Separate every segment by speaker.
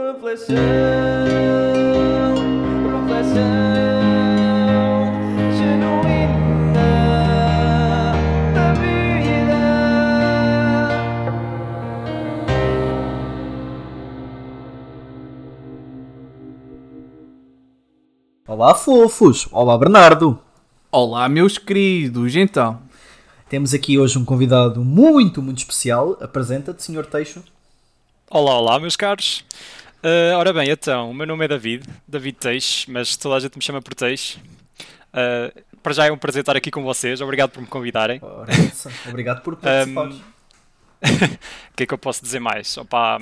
Speaker 1: Reflexão, reflexão genuína da vida.
Speaker 2: Olá, fofos! Olá, Bernardo!
Speaker 3: Olá, meus queridos, então.
Speaker 2: Temos aqui hoje um convidado muito, muito especial. Apresenta-te, Sr. Teixo.
Speaker 4: Olá, olá, meus caros. Ah, ora bem, então, o meu nome é David, David Teixe, mas toda a gente me chama por Teixe. Ah, para já é um prazer estar aqui com vocês, obrigado por me convidarem.
Speaker 2: Ora. Obrigado por participares.
Speaker 4: O que é que eu posso dizer mais? Opa,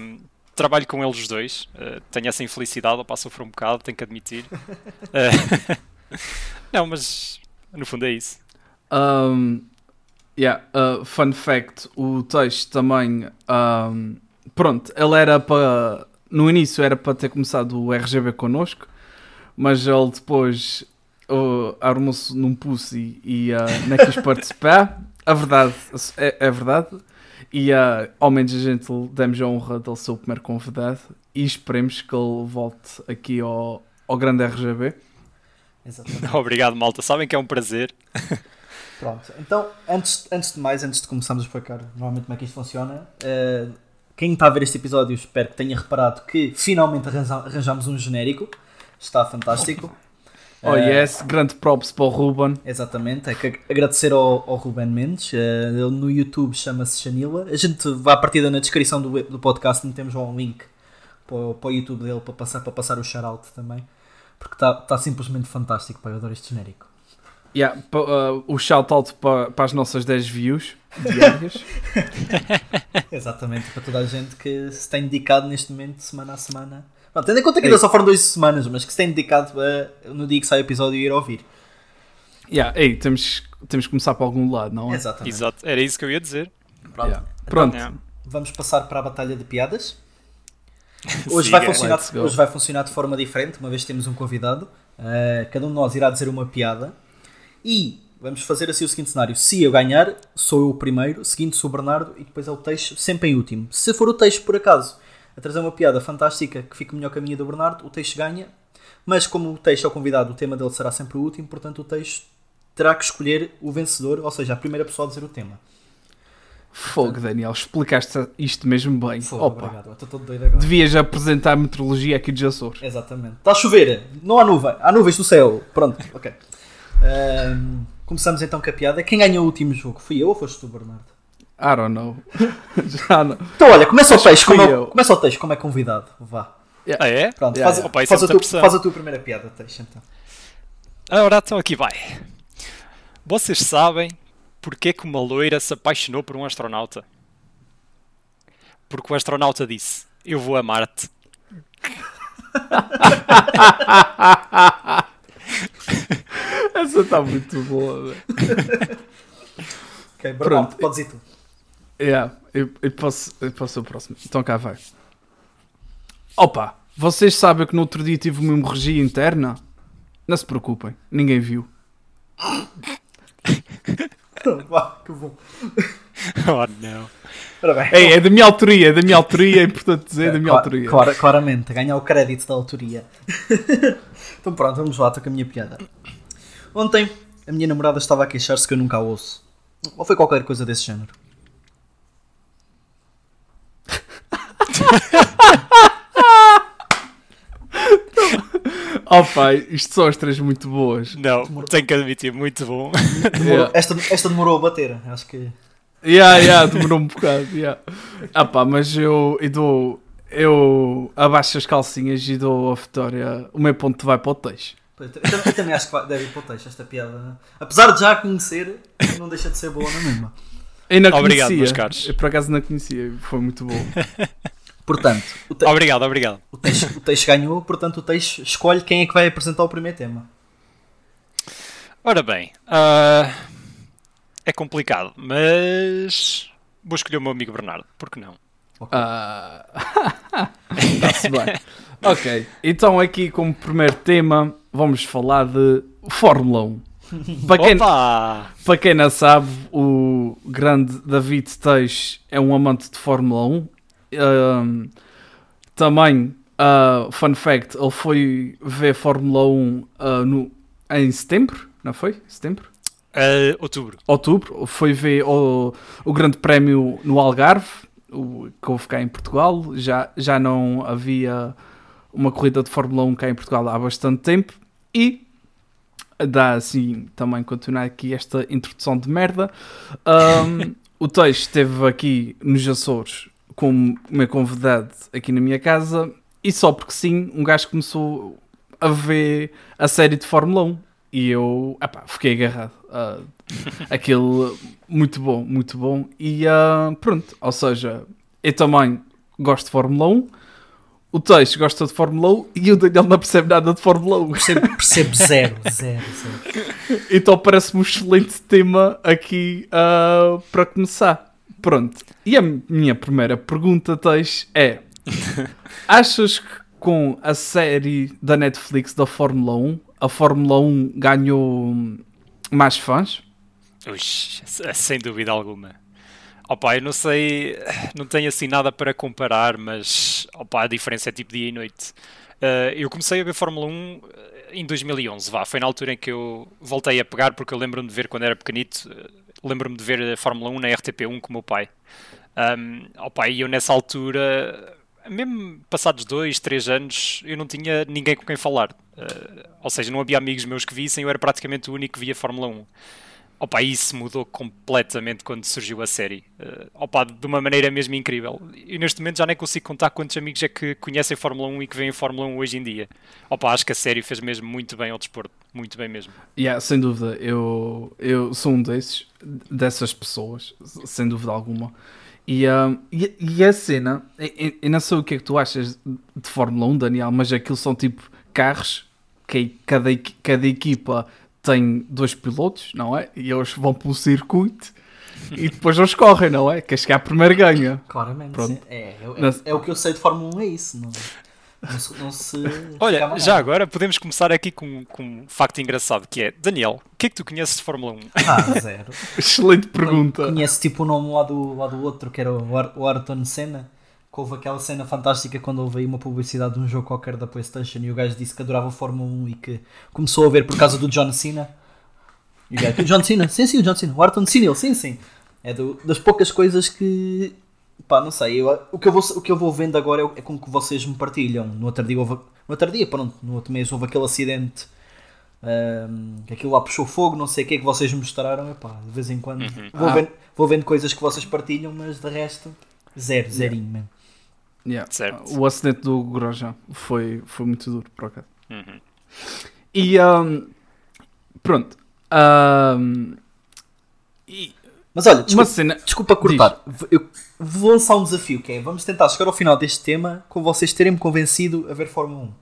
Speaker 4: trabalho com eles os dois, ah, tenho essa infelicidade, opa, sofro um bocado, tenho que admitir. Não, mas no fundo é isso.
Speaker 3: Um, yeah, uh, fun fact: o texto também. um, pronto, ele era para. No início era para ter começado o RGB connosco, mas ele depois uh, armou-se num pussy e uh, não quis participar. A verdade é, é verdade. E uh, ao menos a gente lhe demos a honra de ele ser o primeiro convidado e esperemos que ele volte aqui ao, ao grande RGB.
Speaker 2: Exatamente.
Speaker 4: Obrigado, malta. Sabem que é um prazer.
Speaker 2: Pronto, então, antes, antes de mais, antes de começarmos a explicar normalmente como é que isto funciona, eh, quem está a ver este episódio, espero que tenha reparado que finalmente arranjamos um genérico. Está fantástico.
Speaker 3: Oh
Speaker 2: Eh,
Speaker 3: yes, grande props para o Ruben.
Speaker 2: Exatamente, é que agradecer ao, ao Ruben Mendes, eh, ele no YouTube chama-se Chanila. A gente vai à partida na descrição do, do podcast, metemos lá um link para, o- para o YouTube dele para passar, para passar o shout-out também, porque está tá simplesmente fantástico, pá, eu adoro este genérico.
Speaker 3: Yeah, uh, o shout-out para, para as nossas 10 views diárias.
Speaker 2: Exatamente, para toda a gente que se tem dedicado neste momento, semana a semana. Pronto, tendo em conta que ainda só foram duas semanas, mas que se tem dedicado a, no dia que sai o episódio ir ouvir.
Speaker 3: yeah, ei, temos, temos que começar para algum lado, não é?
Speaker 2: Exatamente.
Speaker 4: Exato, era isso que eu ia dizer.
Speaker 2: Pronto.
Speaker 3: Yeah. Pronto.
Speaker 4: É.
Speaker 2: Vamos passar para a batalha de piadas. Hoje,
Speaker 4: Siga.
Speaker 2: vai funcionar, hoje vai funcionar de forma diferente, uma vez que temos um convidado. Uh, cada um de nós irá dizer uma piada. E vamos fazer assim o seguinte cenário: se eu ganhar, sou eu o primeiro, seguindo sou o Bernardo e depois é o Teixo, sempre em último. Se for o Teixo, por acaso, a trazer uma piada fantástica que fique melhor que a minha do Bernardo, o Teixo ganha. Mas como o Teixo é o convidado, o tema dele será sempre o último, portanto o Teixo terá que escolher o vencedor, ou seja, a primeira pessoa a dizer o tema.
Speaker 3: Fogo, Daniel, explicaste isto mesmo bem.
Speaker 2: Fogo,
Speaker 3: Opa,
Speaker 2: obrigado. Estou todo doido agora.
Speaker 3: devias apresentar a meteorologia aqui de Açores.
Speaker 2: Exatamente. Está a chover, não há nuvem, há nuvens no céu. Pronto, ok. Ahm, começamos então com a piada. Quem ganhou o último jogo? Fui eu ou foste tu, Bernardo?
Speaker 3: I don't know. Já não.
Speaker 2: Então, olha, começa o texto, como é,
Speaker 3: eu.
Speaker 2: começa o texto como é convidado. Vá.
Speaker 4: Ah, é?
Speaker 2: Pronto,
Speaker 3: Yeah,
Speaker 2: faz,
Speaker 3: yeah.
Speaker 4: Opa,
Speaker 2: faz
Speaker 4: é
Speaker 2: a
Speaker 4: pressão.
Speaker 2: faz a tua primeira piada, texto então.
Speaker 4: Ora, então aqui vai. Vocês sabem porque é que uma loira se apaixonou por um astronauta? Porque o astronauta disse: Eu vou a Marte.
Speaker 3: Essa está muito boa.
Speaker 2: Ok, Bernardo,
Speaker 3: Pronto.
Speaker 2: podes ir tu.
Speaker 3: Yeah, eu, eu posso, eu posso o próximo. Então cá vai. Opa, vocês sabem que no outro dia tive uma hemorragia interna? Não se preocupem, ninguém viu.
Speaker 2: Vá, que bom.
Speaker 4: Oh não.
Speaker 3: Ei, é da minha autoria, é da minha autoria, é importante dizer, é da minha
Speaker 2: Cla-
Speaker 3: autoria.
Speaker 2: clara- claramente, ganhar o crédito da autoria. Então pronto, vamos lá, estou com a minha piada. Ontem, a minha namorada estava a queixar-se que eu nunca a ouço. Ou foi qualquer coisa desse género.
Speaker 3: Opa, isto são as três muito boas.
Speaker 4: Não, tenho que admitir, muito bom.
Speaker 2: Demorou-
Speaker 3: Yeah.
Speaker 2: esta, esta demorou a bater, acho que.
Speaker 3: Yeah, yeah, demorou um bocado. Yeah. Ah pá, mas eu, eu dou. Eu abaixo as calcinhas e dou a vitória. O meu ponto vai para o teixe.
Speaker 2: Eu também acho que vai- deve ir para o texto esta piada. Apesar de já a conhecer, não deixa de ser boa na mesma.
Speaker 3: Eu não
Speaker 4: Obrigado,
Speaker 3: conhecia.
Speaker 4: meus caros.
Speaker 3: Eu por acaso não conhecia, foi muito bom.
Speaker 2: Portanto, o, te
Speaker 4: Obrigado, obrigado.
Speaker 2: o, texto, o texto ganhou, portanto o texto escolhe quem é que vai apresentar o primeiro tema.
Speaker 4: Ora bem, ah, é complicado, mas vou escolher o meu amigo Bernardo, por que não?
Speaker 3: Ah, Está-se bem. Ok, então aqui como primeiro tema vamos falar de Fórmula 1. Para quem,
Speaker 4: Opa!
Speaker 3: para quem não sabe, o grande David Teix é um amante de Fórmula 1. Ahm, também uh, fun fact, ele foi ver Fórmula 1 uh, no, em setembro, não foi? Setembro?
Speaker 4: Ah, outubro.
Speaker 3: Outubro. Foi ver o, o Grande Prémio no Algarve, o, que houve cá em Portugal. Já, já não havia uma corrida de Fórmula 1 cá em Portugal há bastante tempo. E dá assim também continuar aqui esta introdução de merda. Um, o Teix esteve aqui nos Açores como meu convidado aqui na minha casa e só porque sim, um gajo começou a ver a série de Fórmula 1 e eu epá, fiquei agarrado. Uh, aquilo muito bom, muito bom. E ah, pronto, ou seja, eu também gosto de Fórmula 1. O Teixo gosta de Fórmula 1 e o Daniel não percebe nada de Fórmula 1.
Speaker 2: Percebo, percebo zero, zero, zero.
Speaker 3: Então parece-me um excelente tema aqui ah, para começar. Pronto. E a minha primeira pergunta, Teix, é: Achas que com a série da Netflix da Fórmula 1, a Fórmula 1 ganhou mais fãs?
Speaker 4: Ux, sem dúvida alguma. Opa, eu não sei, não tenho assim nada para comparar, mas opa, a diferença é tipo dia e noite. Uh, eu comecei a ver Fórmula 1 em 2011, vá, foi na altura em que eu voltei a pegar, porque eu lembro-me de ver quando era pequenito, uh, lembro-me de ver a Fórmula 1 na RTP1 com o meu pai. Um, opa, e eu nessa altura, mesmo passados dois, três anos, eu não tinha ninguém com quem falar. Uh, ou seja, não havia amigos meus que vissem, eu era praticamente o único que via Fórmula 1. Opa, isso mudou completamente quando surgiu a série. Uh, opa, de uma maneira mesmo incrível. E neste momento já nem consigo contar quantos amigos é que conhecem Fórmula 1 e que veem Fórmula 1 hoje em dia. Opa, acho que a série fez mesmo muito bem ao desporto. Muito bem mesmo.
Speaker 3: Yeah, sem dúvida, eu, eu sou um desses, dessas pessoas, sem dúvida alguma. E, um, e, e a cena, eu, eu não sei o que é que tu achas de Fórmula 1, Daniel, mas aquilo são tipo carros que cada, cada equipa tem dois pilotos, não é? E eles vão pelo circuito e depois eles correm, não é? Quem chegar primeiro ganha.
Speaker 2: Claramente.
Speaker 3: Pronto.
Speaker 2: É, é, é o que eu sei de Fórmula 1 é isso. Não, não se. Não se
Speaker 4: Olha, já
Speaker 2: nada.
Speaker 4: agora podemos começar aqui com, com um facto engraçado que é Daniel, o que é que tu conheces de Fórmula 1?
Speaker 2: Ah, zero.
Speaker 3: Excelente pergunta.
Speaker 2: Conhece tipo o nome lá do, lá do outro, que era o, Ar, o Ayrton Senna. Que houve aquela cena fantástica quando houve aí uma publicidade de um jogo qualquer da Playstation e o gajo disse que adorava a Fórmula 1 e que começou a ver por causa do John Cena. E o gajo, o John Cena? Sim, sim, o John Cena. O Ayrton Senna, ele, sim, sim. É do- das poucas coisas que. Pá, não sei. Eu, o, que eu vou, o que eu vou vendo agora é, o- é com que vocês me partilham. No outro dia, houve, no outro dia, pronto, no outro mês houve aquele acidente. que aquilo lá puxou fogo, não sei o que é que vocês me mostraram. Epá, de vez em quando vou,
Speaker 3: Ah.
Speaker 2: vendo, vou vendo coisas que vocês partilham, mas de resto, zero, zerinho mesmo.
Speaker 3: Yeah.
Speaker 4: Certo.
Speaker 3: O acidente do Grosjean foi, foi muito duro, por acaso.
Speaker 4: Uhum.
Speaker 3: E um, pronto. Um, e
Speaker 2: Mas olha,
Speaker 3: uma
Speaker 2: desculpa,
Speaker 3: cena.
Speaker 2: desculpa cortar. Eu vou lançar um desafio que é: vamos tentar chegar ao final deste tema com vocês terem-me convencido a ver Fórmula 1.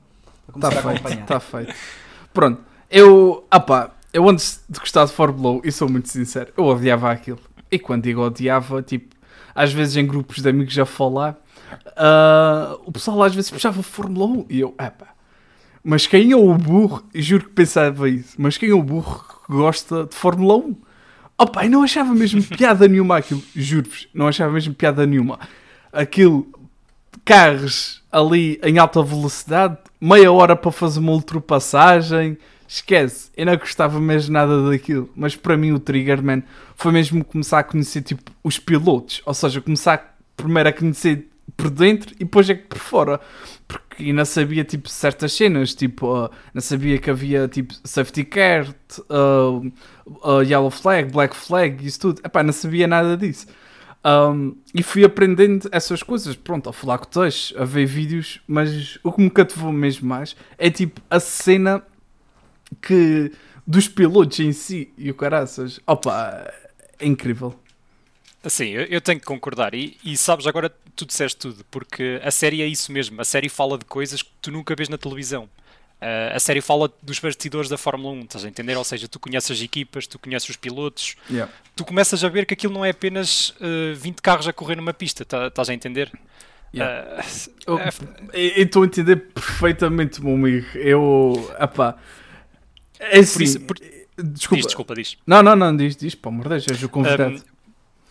Speaker 2: Para começar
Speaker 3: Está
Speaker 2: a
Speaker 3: feito,
Speaker 2: acompanhar.
Speaker 3: está feito. Pronto, eu, opá, eu antes de gostar de Fórmula 1, e sou muito sincero, eu odiava aquilo. E quando digo odiava, tipo, às vezes em grupos de amigos a falar, ah, o pessoal às vezes puxava Fórmula 1 e eu, epá, mas quem é o burro, juro que pensava isso, mas quem é o burro que gosta de Fórmula 1? Opa, e não achava mesmo piada nenhuma aquilo, juro-vos, não achava mesmo piada nenhuma. Aquilo, carros ali em alta velocidade, meia hora para fazer uma ultrapassagem, esquece, eu não gostava mesmo nada daquilo. Mas para mim o trigger, man, foi mesmo começar a conhecer tipo os pilotos, ou seja, começar primeiro a conhecer por dentro e depois é que por fora. Porque ainda sabia tipo certas cenas, tipo, ah, não sabia que havia tipo safety car, ah, ah, yellow flag, black flag, isso tudo. Epá, não sabia nada disso. Um, e fui aprendendo essas coisas, pronto, a falar com texto, a ver vídeos, mas o que me cativou mesmo mais é tipo a cena que dos pilotos em si e o caraças, opa, é incrível.
Speaker 4: Assim, eu, tenho que concordar. E, e sabes, agora tu disseste tudo, porque a série é isso mesmo. A série fala de coisas que tu nunca vês na televisão. Ah, a série fala dos bastidores da Fórmula 1, estás a entender? Ou seja, tu conheces as equipas, tu conheces os pilotos,
Speaker 3: Yeah.
Speaker 4: tu começas a ver que aquilo não é apenas ah, 20 carros a correr numa pista, tá- estás a entender?
Speaker 3: Yeah.
Speaker 4: Ah,
Speaker 3: Eu
Speaker 4: é-
Speaker 3: estou a entender perfeitamente, meu amigo. Eu, epá, é assim,
Speaker 4: Por isso- por-
Speaker 3: desculpa.
Speaker 4: diz, desculpa, diz.
Speaker 3: Não, não, não, diz, diz, pelo amor de Deus, és o convidado.
Speaker 4: Um,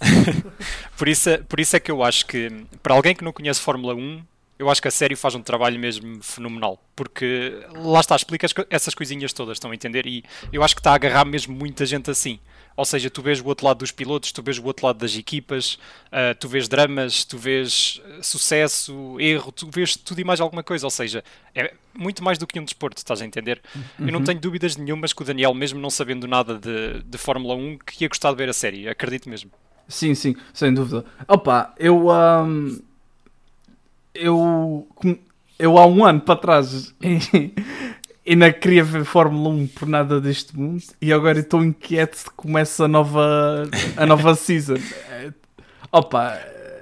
Speaker 4: por, isso, é- por isso é que eu acho que para alguém que não conhece Fórmula 1, eu acho que a série faz um trabalho mesmo fenomenal. Porque lá está, explica essas coisinhas todas, estão a entender? E eu acho que está a agarrar mesmo muita gente assim. Ou seja, tu vês o outro lado dos pilotos, tu vês o outro lado das equipas, ah, tu vês dramas, tu vês ah, sucesso, erro, tu vês tudo e mais alguma coisa. Ou seja, é muito mais do que um desporto, estás a entender? Eu não tenho dúvidas nenhumas que o Daniel, mesmo não sabendo nada de, de Fórmula 1, que ia gostar de ver a série. Acredito mesmo.
Speaker 3: Sim, sim, sem dúvida. Opa, eu. ahm, eu. Eu há um ano para trás ainda queria ver Fórmula 1 por nada deste mundo e agora estou inquieto de que começa a nova, a nova season. É, Opa,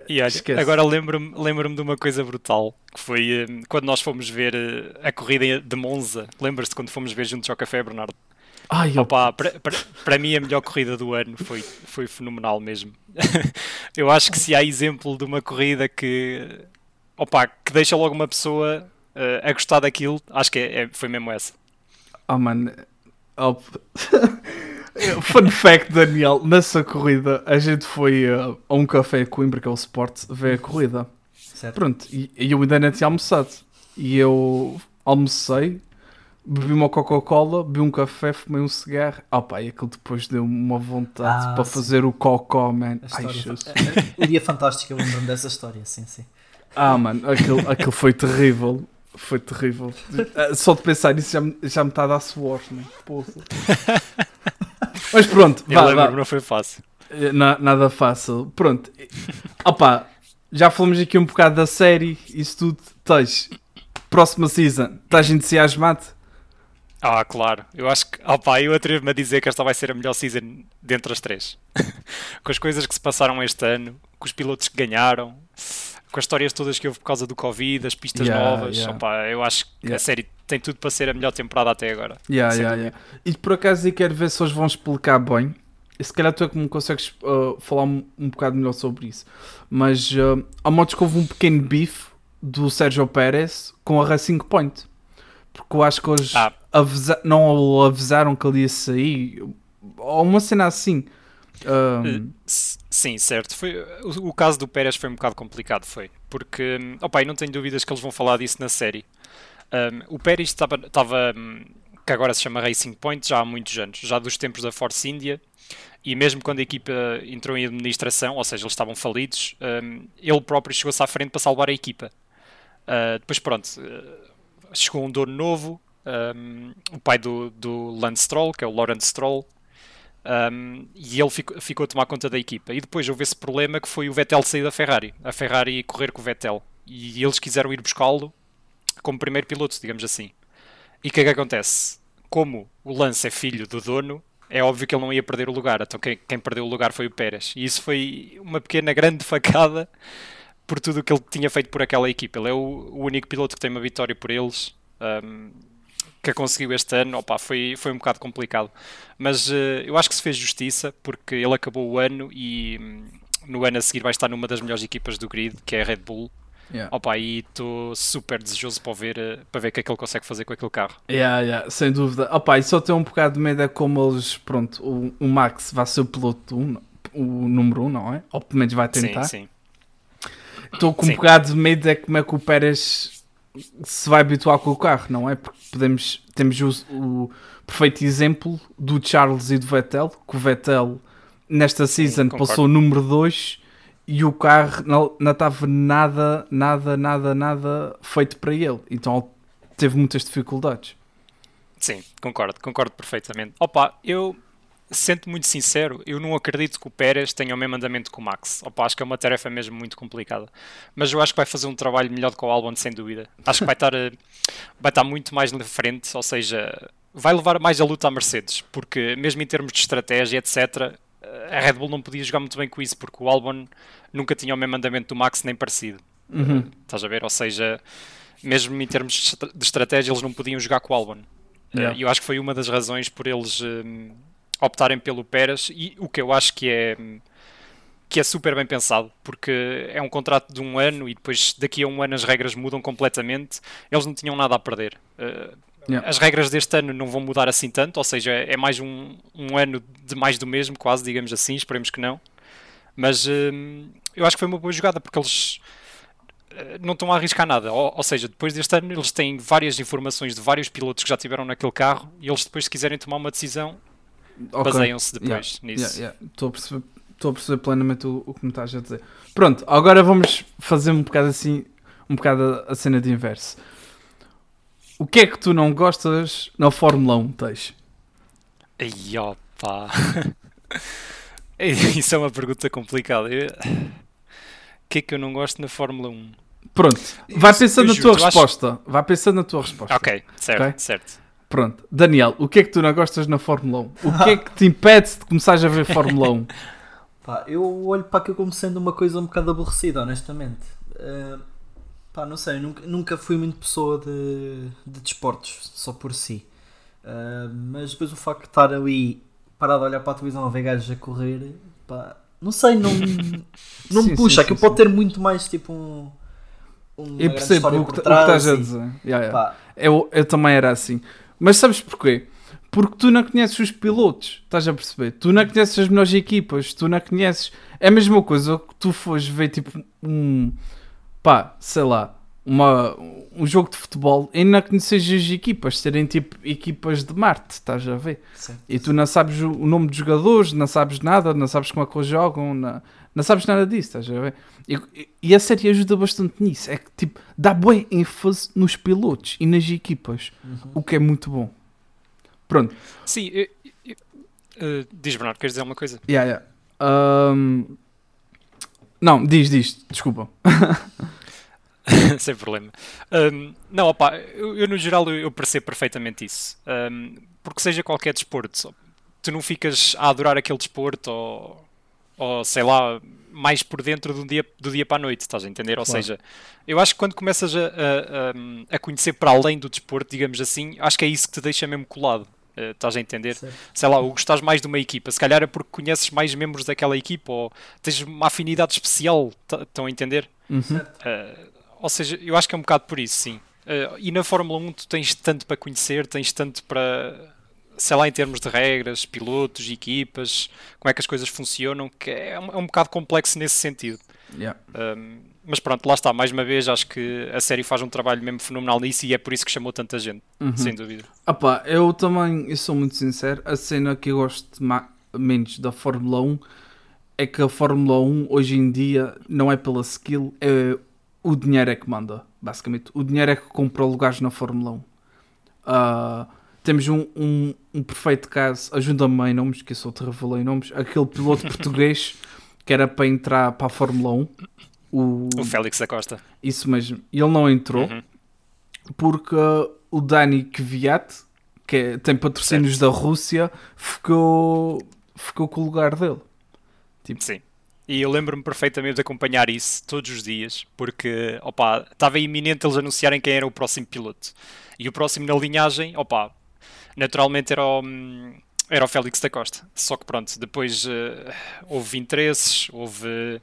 Speaker 4: E olha,
Speaker 3: Esquece.
Speaker 4: agora lembro-me lembro de uma coisa brutal, que foi eh, quando nós fomos ver eh, a corrida de Monza. Lembras-te quando fomos ver juntos ao café, Bernardo?
Speaker 3: Ai, opa,
Speaker 4: Opa, para- para para mim a melhor corrida do ano foi, foi fenomenal mesmo. Eu acho que se há exemplo de uma corrida que, opa, que deixa logo uma pessoa eh, a gostar daquilo, acho que é- é- foi mesmo essa.
Speaker 3: oh mano. Op- Fun fact, Daniel, nessa corrida a gente foi uh, a um café em Coimbra, que é o Sport, ver a corrida.
Speaker 2: Certo?
Speaker 3: Pronto, e, e eu ainda não tinha almoçado. E eu almocei, bebi uma Coca-Cola, bebi um café, fumei um cigarro. Ah pá, e aquilo depois deu uma vontade
Speaker 2: Ah,
Speaker 3: para
Speaker 2: sim.
Speaker 3: fazer o cocó, man.
Speaker 2: A
Speaker 3: Ai, Jesus.
Speaker 2: fa- o dia fantástico, eu lembro-me dessa história, sim, sim.
Speaker 3: Ah, mano, aquilo, aquilo foi terrível. Foi terrível. Ah, Só de pensar nisso já, me- já me está a dar suor, né? Mas pronto,
Speaker 4: Eu
Speaker 3: vá,
Speaker 4: lembro,
Speaker 3: vá.
Speaker 4: não foi fácil.
Speaker 3: Eh, na- nada fácil. Pronto. Opa, já falamos aqui um bocado da série, isso tudo. Tens, próxima season, estás entusiasmado?
Speaker 4: Ah, claro. Eu acho que, opá, eu atrevo-me a dizer que esta vai ser a melhor season dentre as três. com as coisas que se passaram este ano, com os pilotos que ganharam, com as histórias todas que houve por causa do Covid, as pistas
Speaker 3: Yeah,
Speaker 4: novas.
Speaker 3: yeah.
Speaker 4: Opá, eu acho que
Speaker 3: Yeah.
Speaker 4: a série tem tudo para ser a melhor temporada até agora.
Speaker 3: Yeah, yeah, yeah. E por acaso eu quero ver se eles vão explicar bem. E se calhar tu é que me consegues uh, falar um, um bocado melhor sobre isso. Mas uh, há modos que houve um pequeno bife do Sérgio Pérez com a Racing Point. Porque eu acho que hoje
Speaker 4: Ah.
Speaker 3: avisa- não o avisaram que ele ia sair. Ou uma cena assim. Um,
Speaker 4: S- Sim, certo. Foi, o, o caso do Pérez foi um bocado complicado, foi. Porque, hum, opá, eu não tenho dúvidas que eles vão falar disso na série. Hum, o Pérez estava, hum, que agora se chama Racing Point, já há muitos anos, já dos tempos da Force India, e mesmo quando a equipa entrou em administração, ou seja, eles estavam falidos, hum, ele próprio chegou-se à frente para salvar a equipa. Ah, depois, pronto, ah, chegou um dono novo, hum, o pai do, do Lance Stroll, que é o Lawrence Stroll, um, e ele ficou, ficou a tomar conta da equipa. E depois houve esse problema que foi o Vettel sair da Ferrari, a Ferrari correr com o Vettel. E eles quiseram ir buscá-lo como primeiro piloto, digamos assim. E o que é que acontece? Como o Lance é filho do dono, é óbvio que ele não ia perder o lugar. Então quem, quem perdeu o lugar foi o Pérez. E isso foi uma pequena, grande facada por tudo o que ele tinha feito por aquela equipa. Ele é o, o único piloto que tem uma vitória por eles. um, que a conseguiu este ano, opa, foi, foi um bocado complicado. Mas eh, eu acho que se fez justiça porque ele acabou o ano e hum, no ano a seguir vai estar numa das melhores equipas do grid, que é a Red Bull.
Speaker 3: yeah.
Speaker 4: Opa, e estou super desejoso para ver, eh, para ver o que é que ele consegue fazer com aquele carro.
Speaker 3: Yeah, yeah, sem dúvida. Opa, e só tenho um bocado de medo é como eles, pronto, o, o Max vai ser o piloto um, o número 1, um, não é? Ou pelo menos vai tentar.
Speaker 4: Sim, sim.
Speaker 3: Estou com um bocado de medo é como é que o Pérez se vai habituar com o carro, não é? Porque podemos, temos o, o perfeito exemplo do Charles e do Vettel, que o Vettel nesta season passou o número 2 e o carro não, não estava nada, nada, nada, nada feito para ele. Então teve muitas dificuldades.
Speaker 4: Sim, concordo, concordo perfeitamente. Opa, eu sendo muito sincero, eu não acredito que o Pérez tenha o mesmo andamento que o Max. Opa, acho que é uma tarefa mesmo muito complicada. Mas eu acho que vai fazer um trabalho melhor do que o Albon, sem dúvida. Acho que vai estar, eh, vai estar muito mais na frente, ou seja, vai levar mais a luta à Mercedes, porque mesmo em termos de estratégia, etc., a Red Bull não podia jogar muito bem com isso, porque o Albon nunca tinha o mesmo andamento do Max, nem parecido.
Speaker 3: Uhum.
Speaker 4: Estás a ver? Ou seja, mesmo em termos de estra- de estratégia, eles não podiam jogar com o Albon.
Speaker 3: Yeah.
Speaker 4: E eu acho que foi uma das razões por eles hum, optarem pelo Pérez e o que eu acho que é que é super bem pensado, porque é um contrato de um ano e depois daqui a um ano as regras mudam completamente. Eles não tinham nada a perder. Uh,
Speaker 3: Yeah.
Speaker 4: As regras deste ano não vão mudar assim tanto, ou seja, é mais um, um ano de mais do mesmo, quase, digamos assim, esperemos que não. Mas hum, eu acho que foi uma boa jogada, porque eles eh, não estão a arriscar nada. Ou, ou seja, depois deste ano eles têm várias informações de vários pilotos que já tiveram naquele carro e eles depois se quiserem tomar uma decisão
Speaker 3: Ok.
Speaker 4: baseiam-se depois nisso.
Speaker 3: Yeah, yeah. Estou a perceber, estou a perceber plenamente o, o que me estás a dizer. Pronto, agora vamos fazer um bocado assim, um bocado a, a cena de inverso. O que é que tu não gostas na Fórmula 1, Teix?
Speaker 4: Ai, opa. Isso é uma pergunta complicada. Eu- O que é que eu não gosto na Fórmula 1?
Speaker 3: Pronto, vai pensando
Speaker 4: eu
Speaker 3: na tua
Speaker 4: eu acho-
Speaker 3: resposta. Vai pensando na tua resposta.
Speaker 4: Ok, certo,
Speaker 3: Ok.
Speaker 4: certo.
Speaker 3: Pronto, Daniel, o que é que tu não gostas na Fórmula 1? O que é que te impede de começares a ver Fórmula 1?
Speaker 2: Pá, eu olho para aquilo como sendo uma coisa um bocado aborrecida, honestamente. Uh, pá, não sei, nunca, nunca fui muito pessoa de, de desportos, só por si. Uh, mas depois o facto de estar ali parado a olhar para a televisão a ver gajos a correr, pá, não sei, não, não
Speaker 3: Sim,
Speaker 2: me puxa. Aquilo pode ter muito mais tipo um. uma
Speaker 3: Eu percebo o que, o que
Speaker 2: trás
Speaker 3: estás a dizer. Yeah, yeah.
Speaker 2: pá,
Speaker 3: Eu, eu também era assim. Mas sabes porquê? Porque tu não conheces os pilotos, estás a perceber? Tu não conheces as melhores equipas, tu não conheces. É a mesma coisa que tu fores ver tipo um. pá, sei lá, uma, um jogo de futebol e não conheces as equipas, serem tipo equipas de Marte, estás a ver? E tu não sabes o, o nome dos jogadores, não sabes nada, não sabes como é que eles jogam, não, não sabes nada disso, estás a ver? E, e- a série ajuda bastante nisso. É que tipo, dá boa ênfase nos pilotos e nas equipas,
Speaker 2: Uhum.
Speaker 3: o que é muito bom. Pronto,
Speaker 4: Sim, eu- eu- eh, diz Bernardo, queres dizer alguma coisa?
Speaker 3: yeah, yeah. Ahm, não, diz, diz, desculpa.
Speaker 4: Sem problema. Um, não, opa, eu, eu no geral eu, eu percebo perfeitamente isso. Um, porque seja qualquer desporto, tu não ficas a adorar aquele desporto ou, ou sei lá, mais por dentro do dia, do dia para a noite, estás a entender? Ou
Speaker 3: Claro.
Speaker 4: seja, eu acho que quando começas a, a, a- conhecer para além do desporto, digamos assim, acho que é isso que te deixa mesmo colado. eh, estás a entender? Sei lá, ou gostas mais de uma equipa, se calhar é porque conheces mais membros daquela equipa ou tens uma afinidade especial, tá- estão a entender?
Speaker 3: Uhum.
Speaker 4: Uh, ou seja, eu acho que é um bocado por isso, sim. Uh, e na Fórmula 1 tu tens tanto para conhecer, tens tanto para, sei lá, em termos de regras, pilotos, equipas, como é que as coisas funcionam, que é um, é um bocado complexo nesse sentido.
Speaker 3: Yeah.
Speaker 4: Um, mas pronto, lá está, mais uma vez, acho que a série faz um trabalho mesmo fenomenal nisso e é por isso que chamou tanta gente,
Speaker 3: Uhum.
Speaker 4: sem dúvida.
Speaker 3: Pá, eu também, eu sou muito sincero, a cena que eu gosto menos da Fórmula 1 é que a Fórmula 1 hoje em dia não é pela skill, é o dinheiro é que manda, basicamente. O dinheiro é que compra lugares na Fórmula 1. Ah, temos um, um, um perfeito caso, ajuda-me em nomes, que eu sou te revelei nomes, aquele piloto português que era para entrar para a Fórmula 1. O,
Speaker 4: O Félix da Costa.
Speaker 3: isso mesmo, ele não entrou
Speaker 4: Uhum.
Speaker 3: porque o Dani Kvyat, que é- tem patrocínios da Rússia, ficou, ficou com o lugar dele.
Speaker 4: Sim. E eu lembro-me perfeitamente de acompanhar isso todos os dias, porque opa, estava iminente eles anunciarem quem era o próximo piloto. E o próximo na linhagem, opa, naturalmente era o, hum, era o Félix da Costa. Só que pronto, depois eh, houve interesses, houve.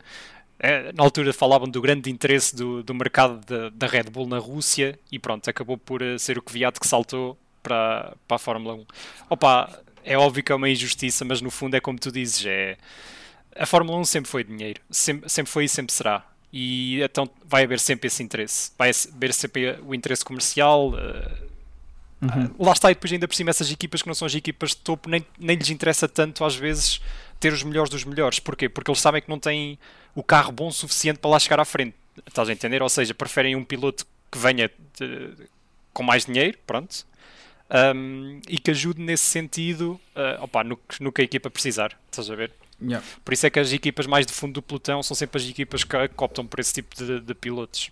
Speaker 4: eh, na altura falavam do grande interesse do, do mercado da, da Red Bull na Rússia e pronto, acabou por eh, ser o Kvyat que saltou para, para a Fórmula 1. Opa, é óbvio que é uma injustiça, mas no fundo é como tu dizes, é a Fórmula 1 sempre foi dinheiro, sempre, sempre foi e sempre será. E então vai haver sempre esse interesse, vai haver sempre o interesse comercial. Ah, lá está, e depois ainda por cima essas equipas que não são as equipas de topo, nem, nem lhes interessa tanto às vezes ter os melhores dos melhores. Porquê? Porque eles sabem que não têm o carro bom o suficiente para lá chegar à frente. Estás a entender? Ou seja, preferem um piloto que venha de- com mais dinheiro, pronto, um, e que ajude nesse sentido uh, opa, no, que- no que a equipa precisar. Estás a ver?
Speaker 3: Yeah.
Speaker 4: Por isso é que as equipas mais de fundo do pelotão são sempre as equipas que, que optam por esse tipo de, de pilotos.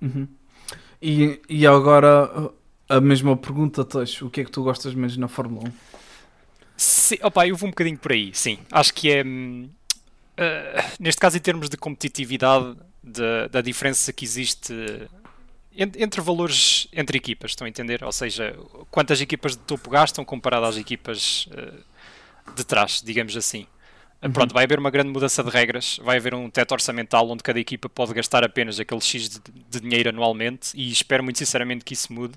Speaker 3: Uhum. E, e agora a mesma pergunta, Teixo, o que é que tu gostas menos na Fórmula 1?
Speaker 4: Sim, opa, eu vou um bocadinho por aí, sim. Acho que é. ah, neste caso, em termos de competitividade, da- da diferença que existe en- entre valores entre equipas, estão a entender? Ou seja, quantas equipas de topo gastam comparado às equipas ah, de trás, digamos assim. Ah, Pronto, vai haver uma grande mudança de regras, vai haver um teto orçamental onde cada equipa pode gastar apenas aquele X de, de dinheiro anualmente e espero muito sinceramente que isso mude.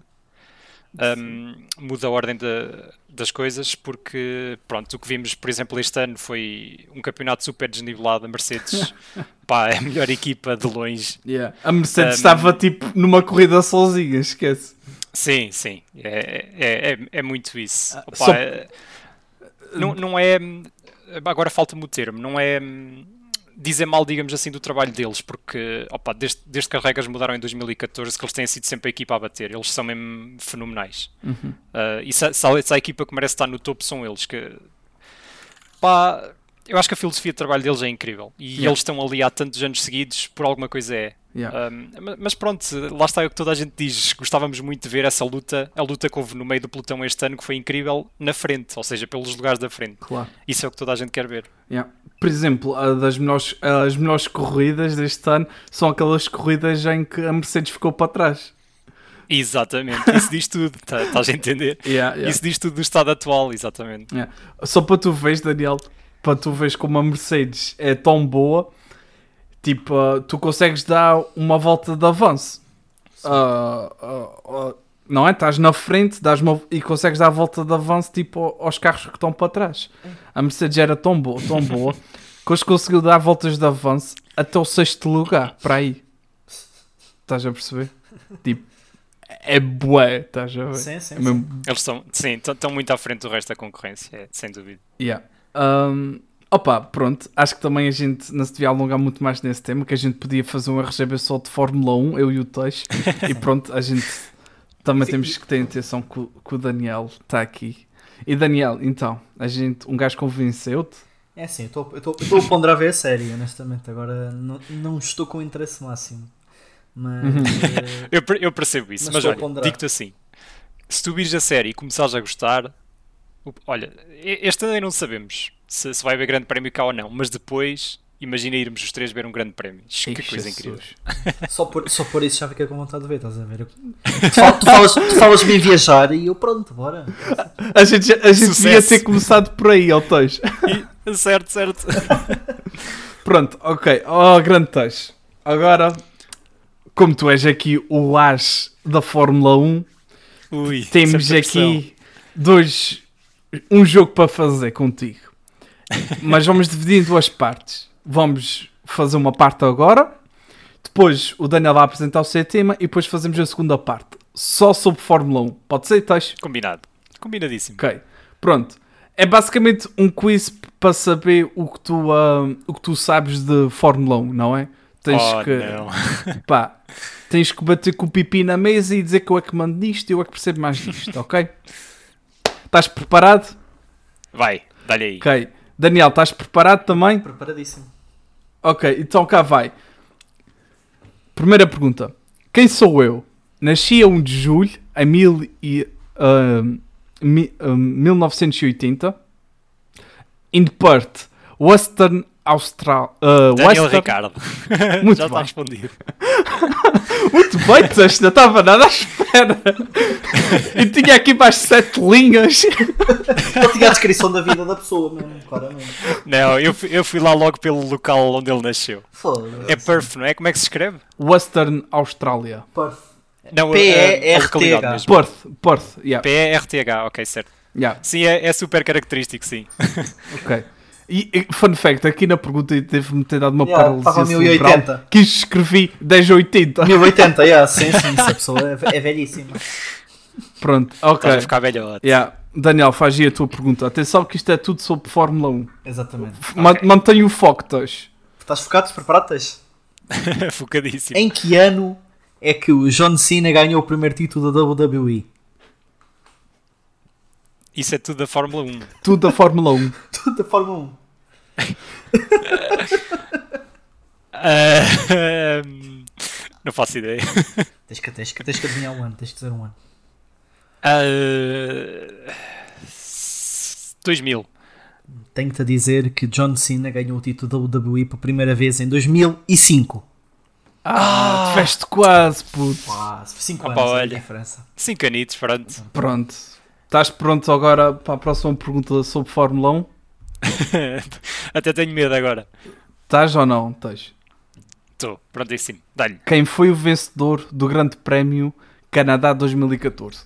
Speaker 4: Um, muda a ordem da- das coisas porque, pronto, o que vimos, por exemplo, este ano foi um campeonato super desnivelado. A Mercedes, pá, é a melhor equipa de longe.
Speaker 3: Yeah. A Mercedes
Speaker 4: Um,
Speaker 3: estava tipo numa corrida sozinha, esquece.
Speaker 4: Sim, sim, é, é, é, é muito isso. Opa,
Speaker 3: só-
Speaker 4: é- não, não é. Agora falta-me o termo, não é dizer mal, digamos assim, do trabalho deles, porque opa, desde, desde que as regras mudaram em 2014, que eles têm sido sempre a equipa a bater, eles são mesmo fenomenais. Ah, e se, se há- se a equipa que merece estar no topo, são eles. Que, pá, eu acho que a filosofia de trabalho deles é incrível e
Speaker 3: Yeah.
Speaker 4: eles estão ali há tantos anos seguidos, por alguma coisa é.
Speaker 3: Yeah.
Speaker 4: Um, ma- mas pronto, lá está o que toda a gente diz. Gostávamos muito de ver essa luta, a luta que houve no meio do pelotão este ano, que foi incrível, na frente, ou seja, pelos lugares da frente.
Speaker 3: Claro.
Speaker 4: Isso é o que toda a gente quer ver.
Speaker 3: Yeah. Por exemplo, das melhores, as melhores corridas deste ano são aquelas corridas em que a Mercedes ficou para trás.
Speaker 4: Exatamente, isso diz tudo, tá- estás a entender?
Speaker 3: Yeah, yeah.
Speaker 4: Isso diz tudo do estado atual, exatamente.
Speaker 3: Só para tu veres, Daniel, para tu veres como a Mercedes é tão boa, tipo, ah, tu consegues dar uma volta de avanço. Ah, não é? Estás na frente dás uma- e consegues dar a volta de avanço tipo, ao- aos carros que estão para trás. A Mercedes era tão boa, tão boa, que hoje conseguiu dar voltas de avanço até o sexto lugar, para aí. Estás a perceber? Tipo, é bué, estás a ver?
Speaker 2: Sim, sim,
Speaker 3: É mesmo
Speaker 4: Eles estão, sim, estão- estão muito à frente do resto da concorrência, é, sem dúvida.
Speaker 3: Yeah. Um, opa, pronto. Acho que também a gente não se devia alongar muito mais nesse tema, que a gente podia fazer um RGB só de Fórmula 1, eu e o Teix. e pronto, a gente também
Speaker 2: Sim,
Speaker 3: temos que ter atenção que, o- que o Daniel está aqui. E Daniel, então, a gente, um gajo convenceu-te?
Speaker 2: É assim, eu estou- a ponderar ver a série, honestamente. Agora não, não estou com interesse máximo. Mas.
Speaker 3: Uhum.
Speaker 2: eh,
Speaker 4: Eu, eu percebo isso,
Speaker 2: Mas
Speaker 4: mas,
Speaker 2: estou a
Speaker 4: olha,
Speaker 2: ponderar.
Speaker 4: digo-te assim: se tu vires a série e começares a gostar, olha, este ano ainda não sabemos se, se vai haver grande prémio cá ou não, mas depois, imagina irmos os três ver um grande prémio. Ixi, Que coisa
Speaker 3: Jesus.
Speaker 4: incrível.
Speaker 2: só, por, só por isso já fiquei com vontade de ver, estás a ver? Tu, fal- tu falas, tu falas-me em viajar e eu pronto, bora.
Speaker 3: A gente, a gente devia ter começado por aí, ó Teix.
Speaker 4: E- certo, certo.
Speaker 3: Pronto, ok. Oh, grande Teix. Agora, como tu és aqui o as da Fórmula 1,
Speaker 4: Ui,
Speaker 3: temos
Speaker 4: pressão.
Speaker 3: aqui dois um jogo para fazer contigo mas vamos dividir em duas partes vamos fazer uma parte agora depois o Daniel vai apresentar o seu tema e depois fazemos a segunda parte só sobre Fórmula 1 pode ser, Teix?
Speaker 4: Combinado. Combinadíssimo.
Speaker 3: ok, pronto é basicamente um quiz para saber o que tu, ah, o que tu sabes de Fórmula 1, não é? Tens
Speaker 4: oh,
Speaker 3: que
Speaker 4: não.
Speaker 3: pá, tens que bater com o pipi na mesa e dizer que eu é que mando nisto e eu é que percebo mais disto, ok? Estás preparado?
Speaker 4: Vai, dá-lhe aí.
Speaker 3: Ok. Daniel, estás preparado também?
Speaker 2: Preparadíssimo.
Speaker 3: Ok, então cá vai. Primeira pergunta. Quem sou eu? Nasci a 1 de julho em mil e, ah, mi- ah, 1980 in Perth, Western Austral, ah,
Speaker 4: Daniel
Speaker 3: Western,
Speaker 4: Ricardo.
Speaker 3: Muito
Speaker 4: Já está respondido.
Speaker 3: Muito bem, Teste, não estava nada à espera. E tinha aqui mais sete linhas.
Speaker 2: Eu tinha a descrição da vida da pessoa mesmo, claramente.
Speaker 4: Não, eu, fui- eu fui lá logo pelo local onde ele nasceu. É Perth, não é? Como é que se escreve?
Speaker 3: Western Austrália.
Speaker 2: Perth.
Speaker 4: Não,
Speaker 2: P-E-R-T-H.
Speaker 4: localidade mesmo.
Speaker 3: Perth, Perth, yeah.
Speaker 4: P-E-R-T-H, ok, certo.
Speaker 3: yeah.
Speaker 4: Sim, é, é super característico, sim.
Speaker 3: Ok. E, e, fun fact, aqui na pergunta teve-me ter dado uma
Speaker 2: Yeah,
Speaker 3: paralisia
Speaker 2: estava a
Speaker 3: cerebral
Speaker 2: 1080.
Speaker 3: que escrevi 1080.
Speaker 2: 1080, yeah, sim, sim, essa pessoa é, é velhíssima.
Speaker 3: Pronto, ok.
Speaker 4: Estás a ficar velhote.
Speaker 3: Yeah. Daniel, faz aí a tua pergunta. Atenção que isto é tudo sobre Fórmula 1.
Speaker 2: Exatamente.
Speaker 3: Ma-
Speaker 4: Ok.
Speaker 3: Mantenha o foco, Teix.
Speaker 2: Estás focado? Preparado?
Speaker 4: Focadíssimo.
Speaker 2: Em que ano é que o John Cena ganhou o primeiro título da WWE?
Speaker 4: Isso é tudo da Fórmula 1.
Speaker 3: Tudo da Fórmula 1.
Speaker 2: Tudo da Fórmula 1.
Speaker 4: Ah, não faço ideia.
Speaker 2: Tens que, tens, que, tens que adivinhar o ano, tens que dizer um ano.
Speaker 4: Ah, 2000.
Speaker 2: Tenho-te a dizer que John Cena ganhou o título da WWE pela primeira vez em 2005.
Speaker 3: Ah, tiveste quase, puto.
Speaker 2: Quase, 5
Speaker 4: Opa,
Speaker 2: anos de
Speaker 4: olha.
Speaker 2: diferença.
Speaker 4: 5 anitos, pronto.
Speaker 3: Pronto. Estás pronto agora para a próxima pergunta sobre Fórmula 1?
Speaker 4: Até tenho medo agora.
Speaker 3: Estás ou não? Teix?
Speaker 4: Estou, prontíssimo. Dá-lhe.
Speaker 3: Quem foi o vencedor do Grande Prémio Canadá 2014?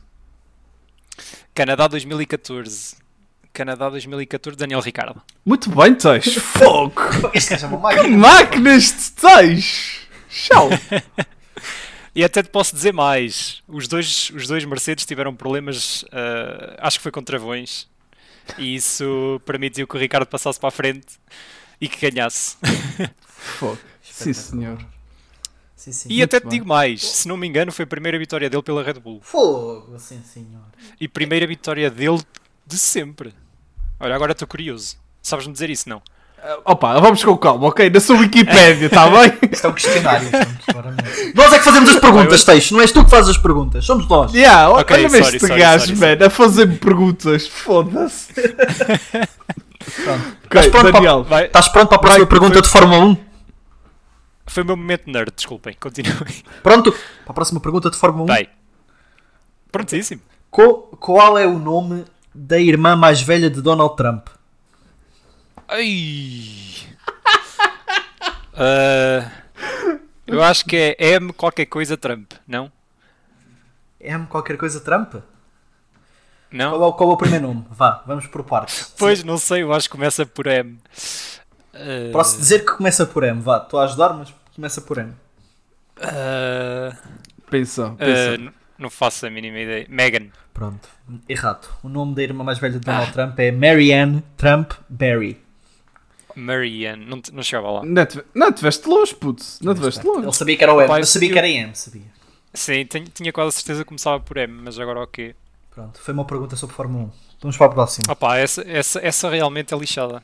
Speaker 4: Canadá 2014. Canadá 2014, Daniel Ricardo.
Speaker 3: Muito bem, Teix. Fogo!
Speaker 2: Este é
Speaker 3: Que
Speaker 2: máquina.
Speaker 3: máquinas de Teix! Tchau!
Speaker 4: E até te posso dizer mais: os dois, os dois Mercedes tiveram problemas, ah, acho que foi com travões, e isso permitiu que o Ricardo passasse para a frente e que ganhasse.
Speaker 3: Fogo. Sim, senhor.
Speaker 2: Sim, sim.
Speaker 4: E
Speaker 3: Muito
Speaker 4: até te
Speaker 3: bem.
Speaker 4: digo mais: se não me engano, foi a primeira vitória dele pela Red Bull
Speaker 2: Fogo, sim senhor.
Speaker 4: e primeira vitória dele de sempre. Olha, agora estou curioso. Sabes-me dizer isso, não?
Speaker 3: Opa, vamos com calma, ok? Na sua Wikipédia, está bem?
Speaker 2: Isto é um questionário. estamos, claramente. Nós é que fazemos as perguntas, Teixo. Não és tu que fazes as perguntas. Somos nós.
Speaker 3: Yeah, o-
Speaker 4: Ok,
Speaker 3: olha
Speaker 4: sorry,
Speaker 3: este
Speaker 4: sorry,
Speaker 3: gajo,
Speaker 4: sorry,
Speaker 3: man, a fazer-me perguntas. Foda-se.
Speaker 2: Pronto.
Speaker 3: Ok,
Speaker 2: Estás pronto
Speaker 3: Daniel.
Speaker 2: Estás pronto para a próxima
Speaker 3: Vai,
Speaker 2: pergunta
Speaker 3: foi-
Speaker 2: de Fórmula 1?
Speaker 4: foi o meu momento nerd, desculpem. Continuem.
Speaker 2: Pronto? Para a próxima pergunta de Fórmula 1.
Speaker 4: Vai. Prontíssimo.
Speaker 2: Qual é o nome da irmã mais velha de Donald Trump?
Speaker 4: Ai. Ah, eu acho que é M qualquer coisa Trump, não?
Speaker 2: M qualquer coisa Trump? Qual
Speaker 4: Não?
Speaker 2: é, o- qual é o primeiro nome? Vá, vamos por partes.
Speaker 4: Pois, não sei, eu acho que começa por M. Ah,
Speaker 2: Posso dizer que começa por M. Vá, estou a ajudar, mas começa por M.
Speaker 4: ah,
Speaker 3: Pensa,
Speaker 4: ah,
Speaker 3: pensa.
Speaker 4: não faço a mínima ideia. Megan.
Speaker 2: Pronto. Errado. O nome da irmã mais velha de Donald Trump é Marianne Trump Barry.
Speaker 4: Marianne. Não, te- não chegava lá.
Speaker 3: Não, te- não longe, puto. Não tiveste
Speaker 2: Ele
Speaker 3: longe.
Speaker 2: sabia que era o M,
Speaker 4: Pai,
Speaker 2: mas sabia
Speaker 4: eu-
Speaker 2: que era M, sabia.
Speaker 4: Sim, tinha, tinha quase a certeza que começava por M, mas agora ok.
Speaker 2: Pronto, foi uma pergunta sobre Fórmula 1. Vamos para a próxima.
Speaker 4: Opa, essa, essa, essa realmente é lixada.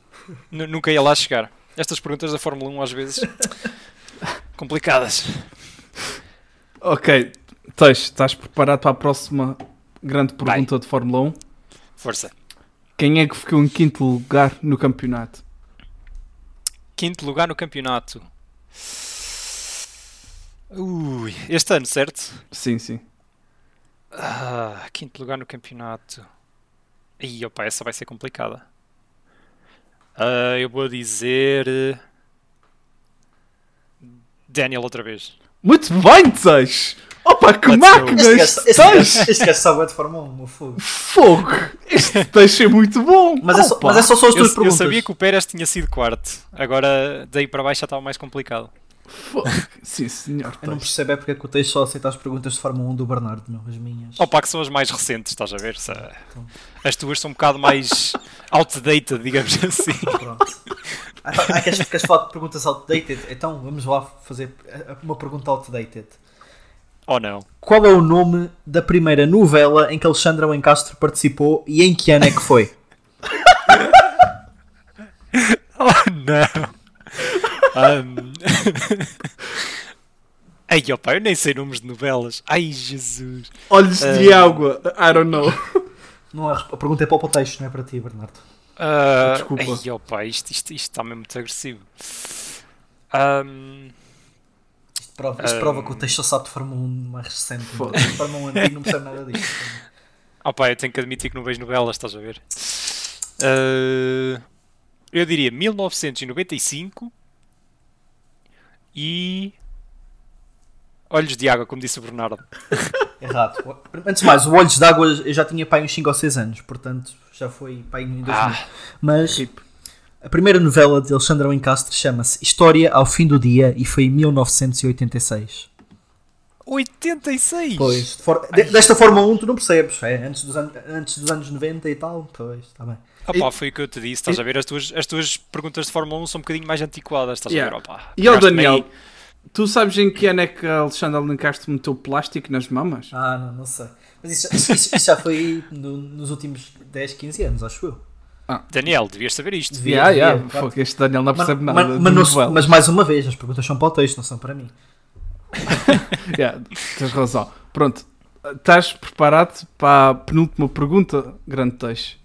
Speaker 4: Nu- nunca ia lá chegar. Estas perguntas da Fórmula 1 às vezes complicadas.
Speaker 3: Ok, Teix, estás preparado para a próxima grande pergunta de Fórmula 1?
Speaker 4: Força.
Speaker 3: Quem é que ficou em quinto lugar no campeonato?
Speaker 4: Quinto lugar no campeonato. Ui, este ano, certo?
Speaker 3: Sim, sim.
Speaker 4: Ah, quinto lugar no campeonato. Ih, opa, essa vai ser complicada. Ah, eu vou dizer. eh, Daniel outra vez.
Speaker 3: Muito bem, Teix! Opa, que
Speaker 4: Let's go.
Speaker 3: máquinas!
Speaker 2: Este gajo, este, gajo, este gajo sabe de Fórmula 1, meu fogo.
Speaker 3: Fogo! Este Teix é muito bom!
Speaker 2: Mas é, só, mas é só, só as
Speaker 4: Eu,
Speaker 2: tuas
Speaker 4: eu
Speaker 2: perguntas.
Speaker 4: sabia que o Pérez tinha sido quarto. Agora daí para baixo já estava mais complicado.
Speaker 3: Fogo. Sim, senhor.
Speaker 2: Eu não percebo é porque é que o Teixo só aceita as perguntas de Fórmula 1 do Bernardo, meu, as minhas.
Speaker 4: Opa, que são as mais recentes, estás a ver? Se- As tuas são um bocado mais outdated, digamos assim.
Speaker 2: Pronto. Ah, ah, queres, queres falar de perguntas outdated? Então vamos lá fazer uma pergunta outdated.
Speaker 4: Ou não?
Speaker 2: Qual é o nome da primeira novela em que Alexandra Lencastre participou e em que ano é que foi?
Speaker 4: Oh não! Ahm. Ai opa, eu nem sei nomes de novelas. Ai Jesus!
Speaker 3: Olhos de água. I don't know.
Speaker 2: Não é, a pergunta é para o Teixo, não é para ti, Bernardo.
Speaker 4: Ah,
Speaker 3: Desculpa.
Speaker 4: Ai opa, isto, isto, isto está mesmo muito agressivo. Ahm,
Speaker 2: Isto prova, isto
Speaker 4: Ah.
Speaker 2: prova que o Teixo só sabe de Fórmula 1 mais recente.
Speaker 3: Foda.
Speaker 2: De Fórmula 1 antigo não percebe nada disto.
Speaker 4: opa, eu tenho que admitir que não vejo novelas, estás a ver? Ah, eu diria 1995 e. Olhos de água, como disse o Bernardo.
Speaker 2: Errado. Antes de mais, o Olhos d'Água eu já tinha pai uns 5 ou 6 anos, portanto já foi pai em 2000.
Speaker 4: Ah.
Speaker 2: Mas a primeira novela de Alexandra Lencastre chama-se História ao Fim do Dia e foi em 1986.
Speaker 4: 86!
Speaker 2: Pois, de for- de- desta Fórmula 1 tu não percebes, é antes dos, an- antes dos anos 90 e tal, pois, está bem.
Speaker 4: Opa, foi o que eu te disse, estás a ver? As tuas, as tuas perguntas de Fórmula 1 são um bocadinho mais antiquadas, estás
Speaker 3: Yeah.
Speaker 4: a ver? Opa,
Speaker 3: E ao Daniel,
Speaker 4: aí.
Speaker 3: tu sabes em que ano é que a Alexandra Lencastre meteu plástico nas mamas?
Speaker 2: Ah, não, não sei. Mas isso, isso- isso- isso já foi no- nos últimos 10, 15 anos, acho eu.
Speaker 4: Daniel, devias saber isto.
Speaker 2: Devia,
Speaker 3: Yeah,
Speaker 2: devia,
Speaker 3: yeah.
Speaker 2: claro.
Speaker 3: Fogo, este Daniel não
Speaker 2: Mas,
Speaker 3: percebe
Speaker 2: mas-
Speaker 3: nada.
Speaker 2: mas
Speaker 3: novelas.
Speaker 2: mas mais uma vez, as perguntas são para o texto, não são para mim.
Speaker 3: Yeah, tens razão. Pronto, estás preparado para a penúltima pergunta, grande texto?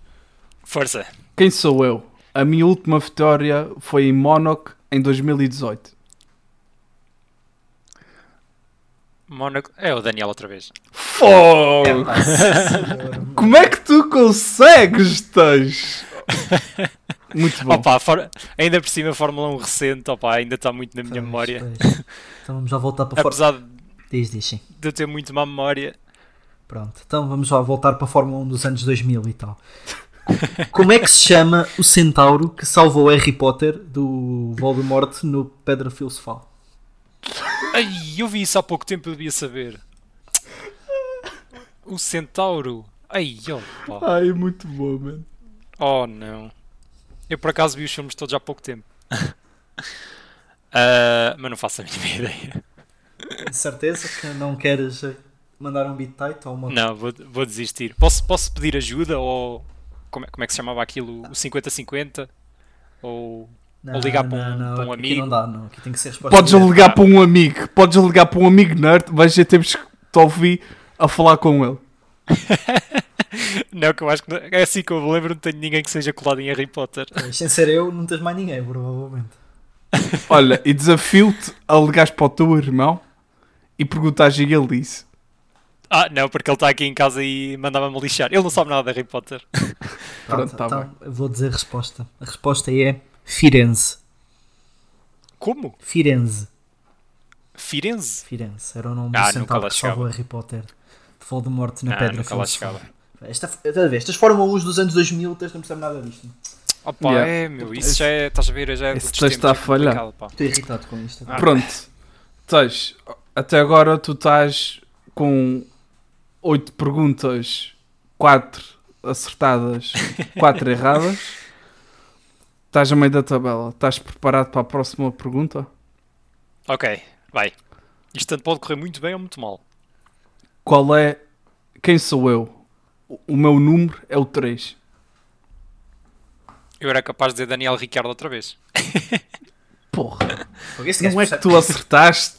Speaker 4: Força.
Speaker 3: Quem sou eu? A minha última vitória foi em Monaco em 2018.
Speaker 4: Mónaco. É o Daniel outra vez.
Speaker 3: Fogo!
Speaker 2: Senhor.
Speaker 3: Como é que tu consegues, Teix? Muito bom.
Speaker 4: Opa, for- ainda por cima, a Fórmula 1 recente, opa, ainda está muito na minha
Speaker 2: Pois,
Speaker 4: memória.
Speaker 2: pois. Então vamos já voltar para fora.
Speaker 4: Apesar de
Speaker 2: Diz, diz, sim.
Speaker 4: eu ter muito má memória.
Speaker 2: Pronto, então vamos lá voltar para a Fórmula 1 dos anos 2000 e tal. Como é que se chama o centauro que salvou Harry Potter do Voldemort no Pedra Filosofal?
Speaker 4: Ai, eu vi isso há pouco tempo, eu devia saber. O centauro. Ai, opa.
Speaker 3: Ai, muito bom, mano.
Speaker 4: Oh, não. Eu por acaso vi os filmes todos há pouco tempo. Ah, mas não faço a mínima ideia.
Speaker 2: De certeza que não queres mandar um beat tight ou uma.
Speaker 4: Não, vou, vou desistir. Posso, posso pedir ajuda ou. Como é, como é que se chamava aquilo? O 50-50? Ou.
Speaker 2: Não,
Speaker 4: ou ligar para
Speaker 2: não,
Speaker 4: um-
Speaker 2: não,
Speaker 4: para um
Speaker 2: aqui
Speaker 4: amigo.
Speaker 2: não dá, não. Aqui tem que ser resposta
Speaker 3: Podes ligar para um amigo, podes ligar para um amigo nerd, vais já temos que te ouvir a falar com ele.
Speaker 4: Não, que eu acho que não- é assim que eu me lembro, não tenho ninguém que seja colado em Harry Potter.
Speaker 2: Pois, Sem ser eu, não tens mais ninguém, provavelmente.
Speaker 3: Olha, e desafio-te a ligares para o teu irmão e perguntares a ele isso.
Speaker 4: Ah, não, porque ele está aqui em casa e mandava-me lixar. Ele não sabe nada de Harry Potter.
Speaker 3: Pronto, tá
Speaker 2: então eu vou dizer a resposta. A resposta é Firenze.
Speaker 4: Como?
Speaker 2: Firenze.
Speaker 4: Firenze?
Speaker 2: Firenze. Era o nome
Speaker 4: Ah,
Speaker 2: do centauro que salvou. Harry Potter. De Voldemort na
Speaker 4: Ah,
Speaker 2: Pedra Filosofal. Esta, estás a ver, estas Fórmula 1 dos anos 2000, tens não percebe nada disto.
Speaker 4: Opa,
Speaker 3: Yeah.
Speaker 4: é, meu, isso já é, estás a ver, já é
Speaker 3: Esse texto está a falhar.
Speaker 2: Estou irritado com isto.
Speaker 4: Ah.
Speaker 3: Pronto, tens, até agora tu estás com 8 perguntas, 4 acertadas, 4 erradas. Estás a meio da tabela. Estás preparado para a próxima pergunta?
Speaker 4: Ok, vai. Isto tanto pode correr muito bem ou muito mal.
Speaker 3: Qual é. Quem sou eu? O- meu número é o 3.
Speaker 4: Eu era capaz de dizer Daniel Ricardo outra vez.
Speaker 3: Porra, não
Speaker 2: gajo
Speaker 3: é que tu acertaste?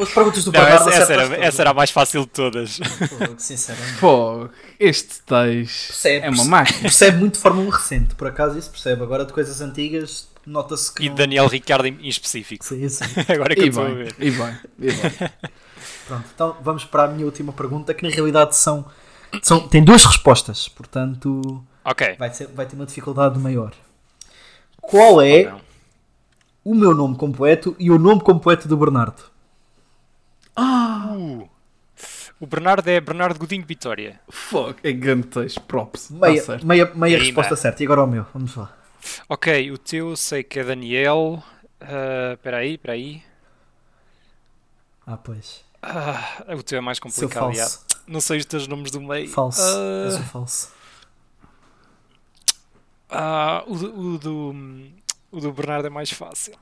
Speaker 2: As perguntas do
Speaker 4: Não, essa, essa, era, essa era a mais fácil de todas.
Speaker 2: Fogo, Sinceramente.
Speaker 3: Pô, este texto
Speaker 2: Percebe,
Speaker 3: é uma máquina.
Speaker 2: Percebe muito de Fórmula 1 recente, por acaso isso percebe. Agora de coisas antigas, nota-se que.
Speaker 4: E
Speaker 2: não-
Speaker 4: Daniel Ricardo em, em específico.
Speaker 2: Sim, sim.
Speaker 4: Agora é que eu
Speaker 3: E
Speaker 4: estou a ver.
Speaker 3: e bem, e bem.
Speaker 2: Pronto, então vamos para a minha última pergunta, que na realidade são, são tem duas respostas, portanto
Speaker 4: Ok.
Speaker 2: vai, ser, vai ter uma dificuldade maior. Qual é
Speaker 4: não.
Speaker 2: o meu nome completo e o nome completo do Bernardo?
Speaker 4: Uh, o Bernardo é Bernardo Godinho Vitória.
Speaker 3: Fuck, é grande texto, props. Tá
Speaker 2: Meia,
Speaker 3: certo.
Speaker 2: meia, meia
Speaker 4: Aí,
Speaker 2: resposta certa. E agora o meu, vamos lá.
Speaker 4: Ok, o teu eu sei que é Daniel. Ah, Espera aí, espera aí.
Speaker 2: Ah, pois.
Speaker 4: Ah, o teu é mais
Speaker 2: Seu
Speaker 4: complicado. já.
Speaker 2: falso.
Speaker 4: Não sei os teus nomes do meio.
Speaker 2: Falso.
Speaker 4: Ah,
Speaker 2: És o falso.
Speaker 4: ah, o, do- o do, o do Bernardo é mais fácil.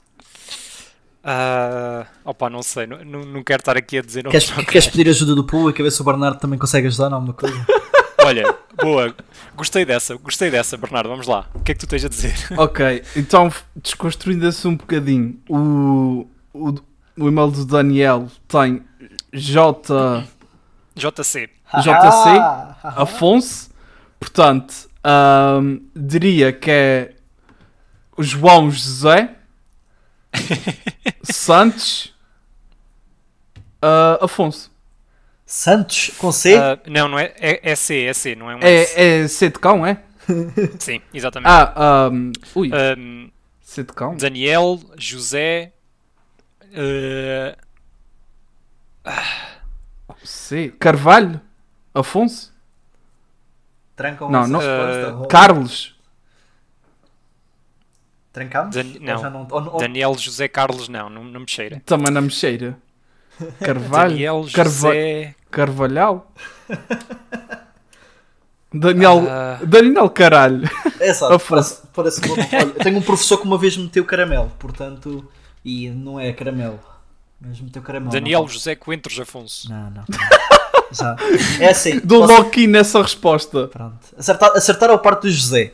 Speaker 4: Ah, opa, não sei. Não, não, não quero estar aqui a dizer.
Speaker 2: Queres, queres pedir ajuda do público a ver se o Bernardo também consegue ajudar em alguma coisa?
Speaker 4: Olha, boa. Gostei dessa, gostei dessa, Bernardo. Vamos lá. O que é que tu tens a dizer?
Speaker 3: Ok, então desconstruindo-se um bocadinho, o, o, o e-mail do Daniel tem J,
Speaker 4: JC.
Speaker 3: JC
Speaker 2: Ah, ah,
Speaker 3: Afonso, portanto, diria que é o João José Santos ah, Afonso.
Speaker 2: Santos com C?
Speaker 4: Ah, não, não é. É, é C, é C, não é um S.
Speaker 3: É, é C de cão, é?
Speaker 4: Sim, exatamente.
Speaker 3: Ah, ahm, ui,
Speaker 4: Ahm,
Speaker 3: C de cão.
Speaker 4: Daniel, José. ah,
Speaker 3: C. Carvalho Afonso.
Speaker 2: Trancam
Speaker 3: Não, não.
Speaker 2: Ou-
Speaker 3: Carlos.
Speaker 2: Trancamos?
Speaker 4: Dan- não.
Speaker 2: não- ou- ou-
Speaker 4: Daniel, José Carlos, não, não, não me cheira.
Speaker 3: Também na mexeira. Carvalho.
Speaker 4: Daniel,
Speaker 3: Carva-
Speaker 4: José.
Speaker 3: Carvalhal. Daniel.
Speaker 4: Ah.
Speaker 3: Daniel Caralho.
Speaker 2: É só, parece, parece. Olha, eu tenho um professor que uma vez meteu caramelo, portanto. E não é caramelo. Mas meteu caramelo.
Speaker 4: Daniel
Speaker 2: não,
Speaker 4: José Coentros Afonso.
Speaker 2: não, não. Já. É assim.
Speaker 3: Dou
Speaker 2: posso-
Speaker 3: logo nessa resposta.
Speaker 2: Pronto. Acertar, acertar ao parte do José.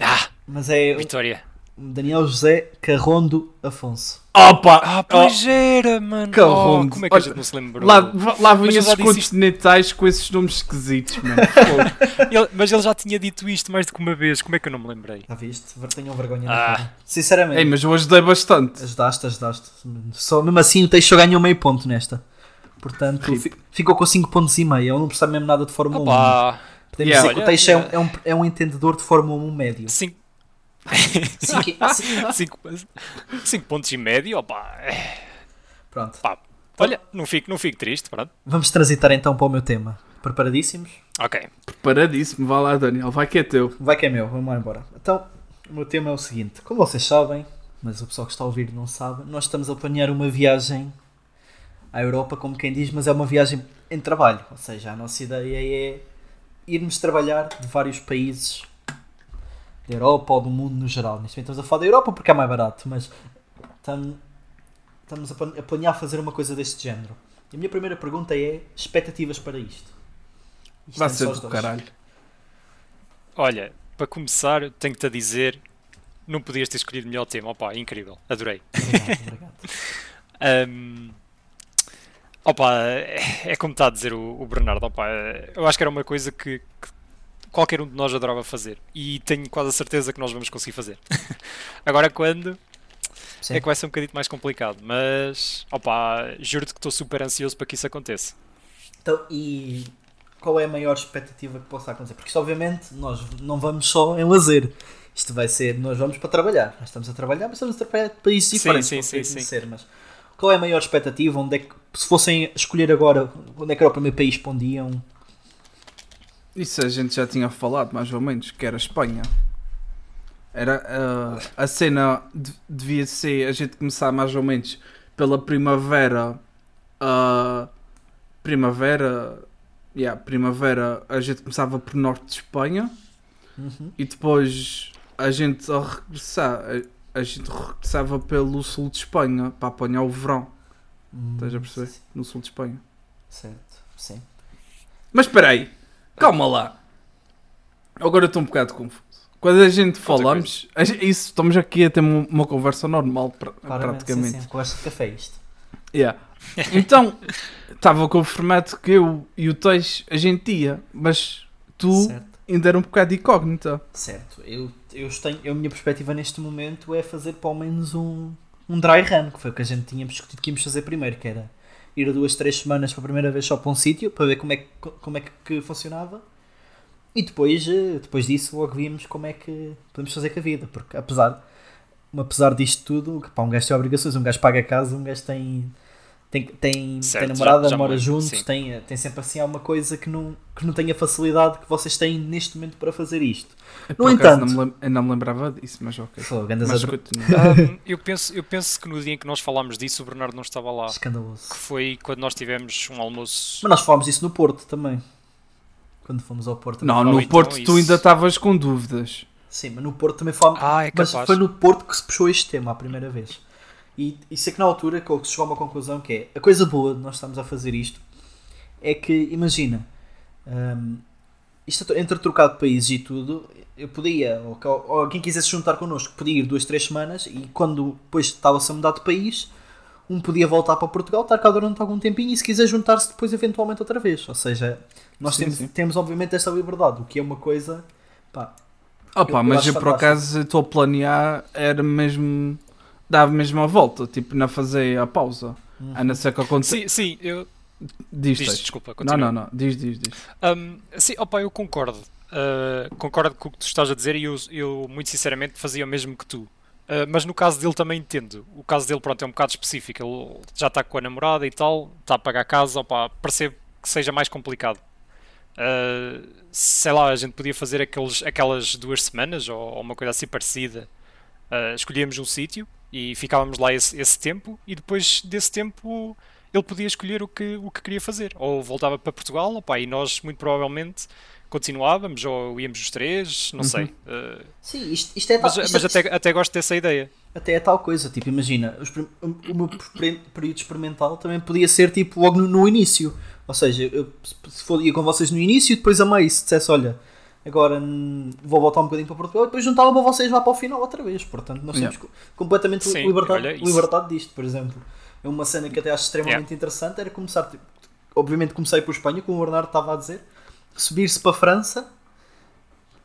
Speaker 4: Ah,
Speaker 2: Mas é
Speaker 4: Vitória.
Speaker 2: Daniel José Carrondo Afonso.
Speaker 3: Opa!
Speaker 4: Ah, pois era, mano.
Speaker 3: Carrondo.
Speaker 4: Oh, como é que a
Speaker 3: Olha,
Speaker 4: gente não se lembrou?
Speaker 3: Lá, lá vêm esses
Speaker 4: isto.
Speaker 3: continentais com esses nomes esquisitos, mano.
Speaker 4: Ele- mas ele já tinha dito isto mais do que uma vez. Como é que eu não me lembrei?
Speaker 2: Já viste? Tenham vergonha na
Speaker 4: Ah.
Speaker 2: cara. Sinceramente.
Speaker 3: Ei, mas eu ajudei bastante.
Speaker 2: Ajudaste, ajudaste. Só, mesmo assim o Teixeira ganhou meio ponto nesta. Portanto, fi- ficou com 5 pontos e meio. Eu não percebo mesmo nada de Fórmula 1.
Speaker 4: Opa,
Speaker 2: Podemos
Speaker 3: Yeah,
Speaker 2: dizer que o
Speaker 4: olha,
Speaker 2: Teixeira
Speaker 4: yeah.
Speaker 2: é, um, é um entendedor de Fórmula 1 médio.
Speaker 4: 5
Speaker 2: Cinco- cinco-
Speaker 4: pontos e médio. Opa, é,
Speaker 2: Pronto.
Speaker 4: pá. Olha, não fico, não fico triste, pronto.
Speaker 2: Vamos transitar então para o meu tema. Preparadíssimos?
Speaker 4: Ok.
Speaker 3: Preparadíssimo, vá lá, Daniel, vai que é teu.
Speaker 2: Vai que é meu, vamos lá embora. Então, o meu tema é o seguinte: como vocês sabem, mas o pessoal que está a ouvir não sabe, nós estamos a planear uma viagem à Europa, como quem diz, mas é uma viagem em trabalho. Ou seja, a nossa ideia é irmos trabalhar de vários países da Europa ou do mundo no geral. Neste momento estamos a falar da Europa porque é mais barato, mas tam- estamos a plan- a planear fazer uma coisa deste género. E a minha primeira pergunta é: expectativas para isto? Isto
Speaker 3: Vai ser do
Speaker 2: dois.
Speaker 3: caralho.
Speaker 4: Olha, para começar, tenho-te a dizer, não podias ter escolhido melhor tema. Opa, incrível, adorei.
Speaker 2: Obrigado, obrigado.
Speaker 4: Ahm, opa, é, é como está a dizer o, o Bernardo. Opa, eu acho que era uma coisa que, que qualquer um de nós adorava fazer e tenho quase a certeza que nós vamos conseguir fazer. Agora, quando
Speaker 2: Sim.
Speaker 4: é que vai ser um bocadinho mais complicado, mas opa, juro-te que estou super ansioso para que isso aconteça.
Speaker 2: Então, e qual é a maior expectativa que possa acontecer? Porque isto, obviamente, nós não vamos só em lazer. Isto vai ser, nós vamos para trabalhar. Nós estamos a trabalhar, mas estamos a trabalhar de países
Speaker 4: Sim,
Speaker 2: diferentes.
Speaker 4: sim,
Speaker 2: para
Speaker 4: sim,
Speaker 2: poder
Speaker 4: sim.
Speaker 2: conhecer, Mas qual é a maior expectativa? Onde é que, se fossem escolher agora, onde é que era o primeiro país para onde iam?
Speaker 3: Isso a gente já tinha falado, mais ou menos, que era Espanha. Era ah, a cena de- devia ser a gente começar mais ou menos pela primavera. ah, primavera. Yeah, primavera a gente começava por norte de Espanha
Speaker 2: Uhum.
Speaker 3: e depois a gente a regressar. A, a gente regressava pelo sul de Espanha para apanhar o verão. Estás a perceber?
Speaker 2: Sim,
Speaker 3: No sul de Espanha.
Speaker 2: Certo, sim.
Speaker 3: Mas espera aí, calma lá. Agora eu estou um bocado confuso. Quando a gente falamos, a gente- isso, estamos aqui a ter uma, uma conversa normal, pra-
Speaker 2: Claramente,
Speaker 3: praticamente.
Speaker 2: sim, sim. Conversa de café isto.
Speaker 3: Yeah. Então, estava confirmado que eu e o Teix a gente ia, mas tu
Speaker 2: Certo.
Speaker 3: ainda era um bocado incógnita.
Speaker 2: Certo. Eu, eu tenho, eu, a minha perspectiva neste momento é fazer pelo menos um, um dry run, que foi o que a gente tínhamos discutido que íamos fazer primeiro, que era ir duas, três semanas para a primeira vez só para um sítio, para ver como é, que, como é que, funcionava. E depois, eh, depois disso logo víamos como é que podemos fazer com a vida, porque apesar, apesar disto tudo, pá, um gajo tem obrigações, um gajo paga a casa, um gajo tem, tem, tem,
Speaker 4: Certo,
Speaker 2: tem namorada,
Speaker 4: já- já
Speaker 2: mora juntos,
Speaker 4: sim.
Speaker 2: tem, eh, tem sempre assim alguma coisa que não, que não tem a facilidade que vocês têm neste momento para fazer isto.
Speaker 3: Por
Speaker 2: No
Speaker 3: acaso,
Speaker 2: entanto-
Speaker 3: não me, eu não me lembrava disso, mas ok. Mas.
Speaker 4: Ahm, eu, penso, eu penso que no dia em que nós falámos disso, o Bernardo não estava lá.
Speaker 2: Escandaloso.
Speaker 4: Que foi quando nós tivemos um almoço.
Speaker 2: Mas nós falámos isso no Porto também. Quando fomos ao Porto.
Speaker 3: Não, no
Speaker 4: então
Speaker 3: Porto tu
Speaker 4: isso-
Speaker 3: ainda estavas com dúvidas.
Speaker 2: Sim, mas no Porto também falámos.
Speaker 4: Ah, é
Speaker 2: mas foi no Porto que se puxou este tema a primeira vez. E isso é que na altura que se chegou a uma conclusão que é a coisa boa de nós estarmos a fazer isto é que, imagina, hum, isto entre trocar de países e tudo, eu podia, ou, ou quem quisesse juntar connosco, podia ir duas, três semanas e quando depois estava-se a mudar de país, um podia voltar para Portugal, estar cá durante algum tempinho e se quiser juntar-se depois eventualmente outra vez. Ou seja, nós
Speaker 3: Sim,
Speaker 2: temos,
Speaker 3: sim.
Speaker 2: temos obviamente esta liberdade, o que é uma coisa pá,
Speaker 3: Opa,
Speaker 2: eu
Speaker 3: mas eu por acaso estou a planear, era mesmo. Dava mesmo a volta, tipo, não fazer a pausa. A não ser que aconteça.
Speaker 4: Sim, sim, eu.
Speaker 3: Diz,
Speaker 4: Diz, desculpa,
Speaker 3: Não,
Speaker 4: continua.
Speaker 3: não, não. Diz, diz, diz.
Speaker 4: Um, sim, opa, eu concordo. Uh, concordo com o que tu estás a dizer e eu, eu, muito sinceramente, fazia o mesmo que tu. Uh, mas no caso dele também entendo. O caso dele, pronto, é um bocado específico. Ele já está com a namorada e tal, está a pagar a casa, opa, percebo que seja mais complicado. Uh, sei lá, a gente podia fazer aqueles, aquelas duas semanas ou, ou uma coisa assim parecida. Uh, escolhíamos um sítio e ficávamos lá esse, esse tempo e depois desse tempo ele podia escolher o que, o que queria fazer. Ou voltava para Portugal, opa, e nós muito provavelmente continuávamos, ou íamos os três, não sei. Uh,
Speaker 2: Sim, isto, isto é
Speaker 4: mas
Speaker 2: tal- isto
Speaker 4: mas
Speaker 2: é-
Speaker 4: até, até gosto dessa ideia.
Speaker 2: até é tal coisa, tipo, imagina, os o o meu período experimental também podia ser tipo logo no, no início. Ou seja, eu se- se for ia com vocês no início e depois a meio, se dissesse, olha, agora hum, vou voltar um bocadinho para Portugal e depois juntava para vocês lá para o final outra vez. Portanto, nós temos co- completamente
Speaker 4: Sim, isso.
Speaker 2: liberdade disto, por exemplo. É uma cena que até acho extremamente interessante, era começar, tipo, obviamente comecei por Espanha, como o Bernardo estava a dizer, subir-se para a França,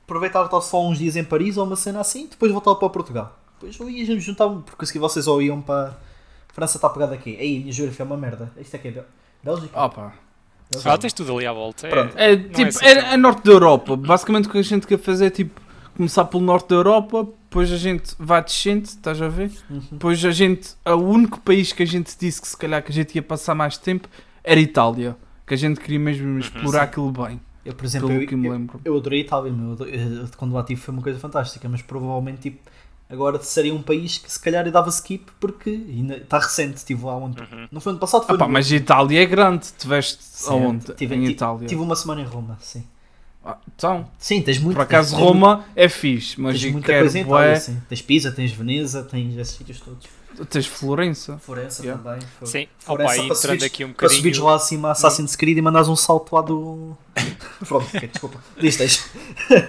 Speaker 2: aproveitar estar só uns dias em Paris ou uma cena assim, depois voltar para Portugal. Depois eu ia juntar, porque se vocês ou iam para a França está pegada aqui. Aí, minha geografia é uma merda. Isto é que é Bel- Bélgica?
Speaker 3: Opa.
Speaker 2: Bélgica?
Speaker 4: Ah, tens tudo ali à volta. É-
Speaker 2: Pronto.
Speaker 3: É,
Speaker 4: não
Speaker 3: tipo,
Speaker 4: assim
Speaker 3: é, é norte da Europa. Basicamente o que a gente quer fazer é tipo começar pelo norte da Europa, depois a gente vai descendo, estás a ver?
Speaker 2: Uhum.
Speaker 3: Depois a gente. O único país que a gente disse que se calhar que a gente ia passar mais tempo era Itália. Que a gente queria mesmo explorar aquilo bem.
Speaker 2: Eu, por exemplo, eu,
Speaker 3: que me
Speaker 2: eu,
Speaker 3: lembro.
Speaker 2: eu adorei Itália, meu. Eu eu- quando lá estive foi uma coisa fantástica, mas provavelmente tipo, agora seria um país que se calhar dava skip porque ainda está recente, estive lá onde. Não foi ano passado, foi
Speaker 3: Ah,
Speaker 2: no-
Speaker 3: mas Itália é grande. Tiveste
Speaker 2: Certo.
Speaker 3: aonde?
Speaker 2: Tive,
Speaker 3: em Itália.
Speaker 2: Tive uma semana em Roma, sim.
Speaker 3: Ah, então,
Speaker 2: Sim, tens muito.
Speaker 3: por acaso
Speaker 2: tens, tens
Speaker 3: Roma é fixe, mas
Speaker 2: Tens muita coisa em Itália,
Speaker 3: bué-
Speaker 2: sim. Tens Pisa, tens Veneza, tens esses sítios todos.
Speaker 3: Tens Florença.
Speaker 2: Florença
Speaker 3: Yeah.
Speaker 2: também. foi-
Speaker 4: Sim,
Speaker 2: Florença,
Speaker 4: opa,
Speaker 2: para
Speaker 4: entrando
Speaker 2: subires-
Speaker 4: aqui um
Speaker 2: Para subires
Speaker 4: bocadinho.
Speaker 2: lá acima a Assassin's Creed e mandares um salto lá do. Pronto, ok, desculpa. Diz, tens.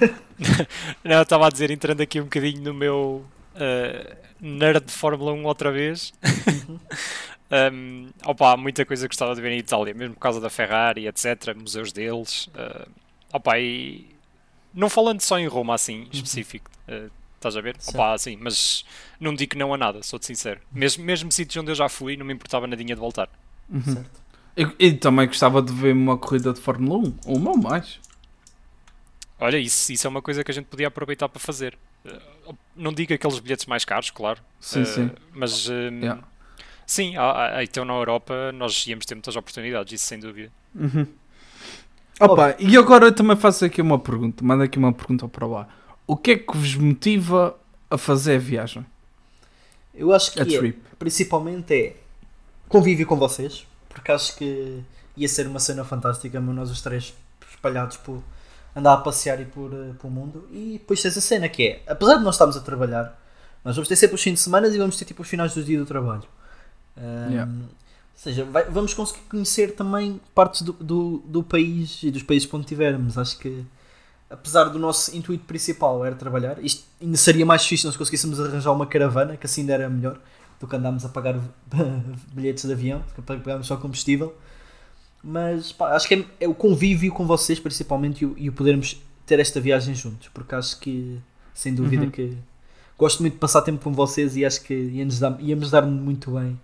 Speaker 4: Não, eu estava a dizer, entrando aqui um bocadinho no meu eh, nerd de Fórmula 1 outra vez. um, opa, muita coisa que gostava de ver em Itália, mesmo por causa da Ferrari, etc. Museus deles. eh, opa, e não falando só em Roma assim, específico. eh, Estás a ver?
Speaker 2: Certo.
Speaker 4: Opa, assim, mas não digo não a nada, sou-te sincero. Mesmo, mesmo sítios onde eu já fui, não me importava nadinha de voltar.
Speaker 3: Uhum.
Speaker 2: Certo.
Speaker 3: Eu, eu também gostava de ver uma corrida de Fórmula 1. Uma ou mais.
Speaker 4: Olha, isso, isso é uma coisa que a gente podia aproveitar para fazer. Eh, não digo aqueles bilhetes mais caros, claro.
Speaker 3: Sim,
Speaker 4: eh,
Speaker 3: sim.
Speaker 4: Mas hum,
Speaker 3: Yeah.
Speaker 4: sim, há- há- então na Europa nós íamos ter muitas oportunidades, isso sem dúvida.
Speaker 3: Uhum. Opa, e agora eu também faço aqui uma pergunta. Manda aqui uma pergunta para lá. O que é que vos motiva a fazer a viagem?
Speaker 2: Eu acho que
Speaker 3: A
Speaker 2: é,
Speaker 3: trip.
Speaker 2: principalmente é convívio com vocês, porque acho que ia ser uma cena fantástica, meu, nós os três espalhados por andar a passear e por, eh, pelo mundo. E depois tens a cena que é, apesar de nós estarmos a trabalhar, nós vamos ter sempre os fins de semana e vamos ter tipo os finais do dia do trabalho. Ahm,
Speaker 3: Yeah.
Speaker 2: Ou seja, vai- vamos conseguir conhecer também partes do, do, do país e dos países por onde estivermos. Acho que, apesar do nosso intuito principal era trabalhar, isto ainda seria mais fixe se nós conseguíssemos arranjar uma caravana, que assim ainda era melhor do que andarmos a pagar bilhetes de avião, que pagarmos só combustível. Mas pá, acho que é, é o convívio com vocês, principalmente, e o, e o podermos ter esta viagem juntos, porque acho que, sem dúvida,
Speaker 3: Uhum.
Speaker 2: que gosto muito de passar tempo com vocês e acho que íamos dar, íamos dar muito bem.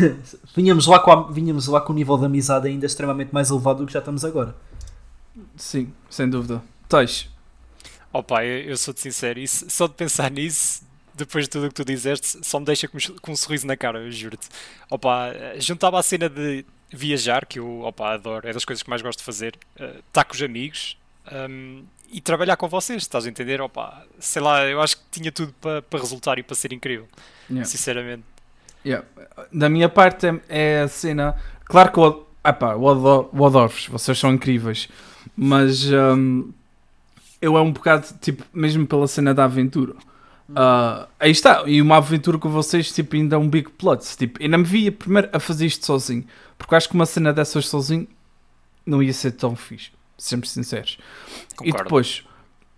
Speaker 2: vinhamos, lá com a, vinhamos lá com o nível de amizade ainda extremamente mais elevado do que já estamos agora.
Speaker 3: Sim, sem dúvida. Tens.
Speaker 4: Opa, eu, eu sou-te sincero, isso, só de pensar nisso, depois de tudo o que tu dizeste, só me deixa com, com um sorriso na cara, juro-te. Opa, juntava a cena de viajar, que eu opa, adoro, é das coisas que mais gosto de fazer, eh, estar com os amigos hum, e trabalhar com vocês, estás a entender? Opa, sei lá, eu acho que tinha tudo para para resultar e para ser incrível,
Speaker 3: Yeah.
Speaker 4: sinceramente.
Speaker 3: Yeah. Da minha parte é, é a cena. Claro que eu, epá, eu adoro- eu adoro-vos, vocês são incríveis, mas hum, eu é um bocado tipo, mesmo pela cena da aventura. Ah, aí está, e uma aventura com vocês tipo, ainda é um big plot. Tipo, não me via primeiro a fazer isto sozinho, porque acho que uma cena dessas sozinho não ia ser tão fixe, sempre sinceros. E
Speaker 4: Concordo.
Speaker 3: depois,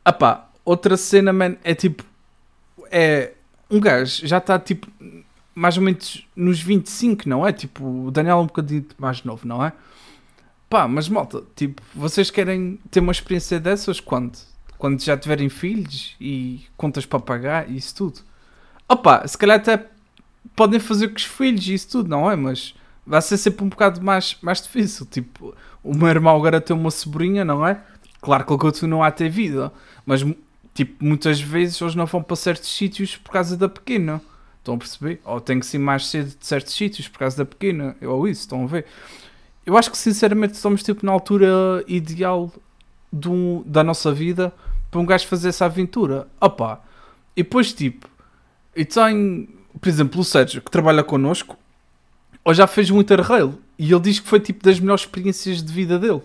Speaker 3: apá, outra cena, man, é tipo, é um gajo já está tipo mais ou menos nos 25, não é? Tipo, o Daniel é um bocadinho mais novo, não é? Pá, mas malta, tipo, vocês querem ter uma experiência dessas quando? Quando já tiverem filhos e contas para pagar e isso tudo. Opá, se calhar até podem fazer com os filhos e isso tudo, não é? Mas vai ser sempre um bocado mais, mais difícil. Tipo, o meu irmão agora tem uma sobrinha, não é? Claro que ele continua a ter vida, mas tipo, muitas vezes eles não vão para certos sítios por causa da pequena. Estão a perceber? Ou tem que ser mais cedo de certos sítios por causa da pequena, ou isso, estão a ver? Eu acho que sinceramente estamos tipo na altura ideal do, da nossa vida para um gajo fazer essa aventura. Opa! E depois tipo, e tem, por exemplo, o Sérgio que trabalha connosco, ou já fez um Interrail e ele diz que foi tipo das melhores experiências de vida dele.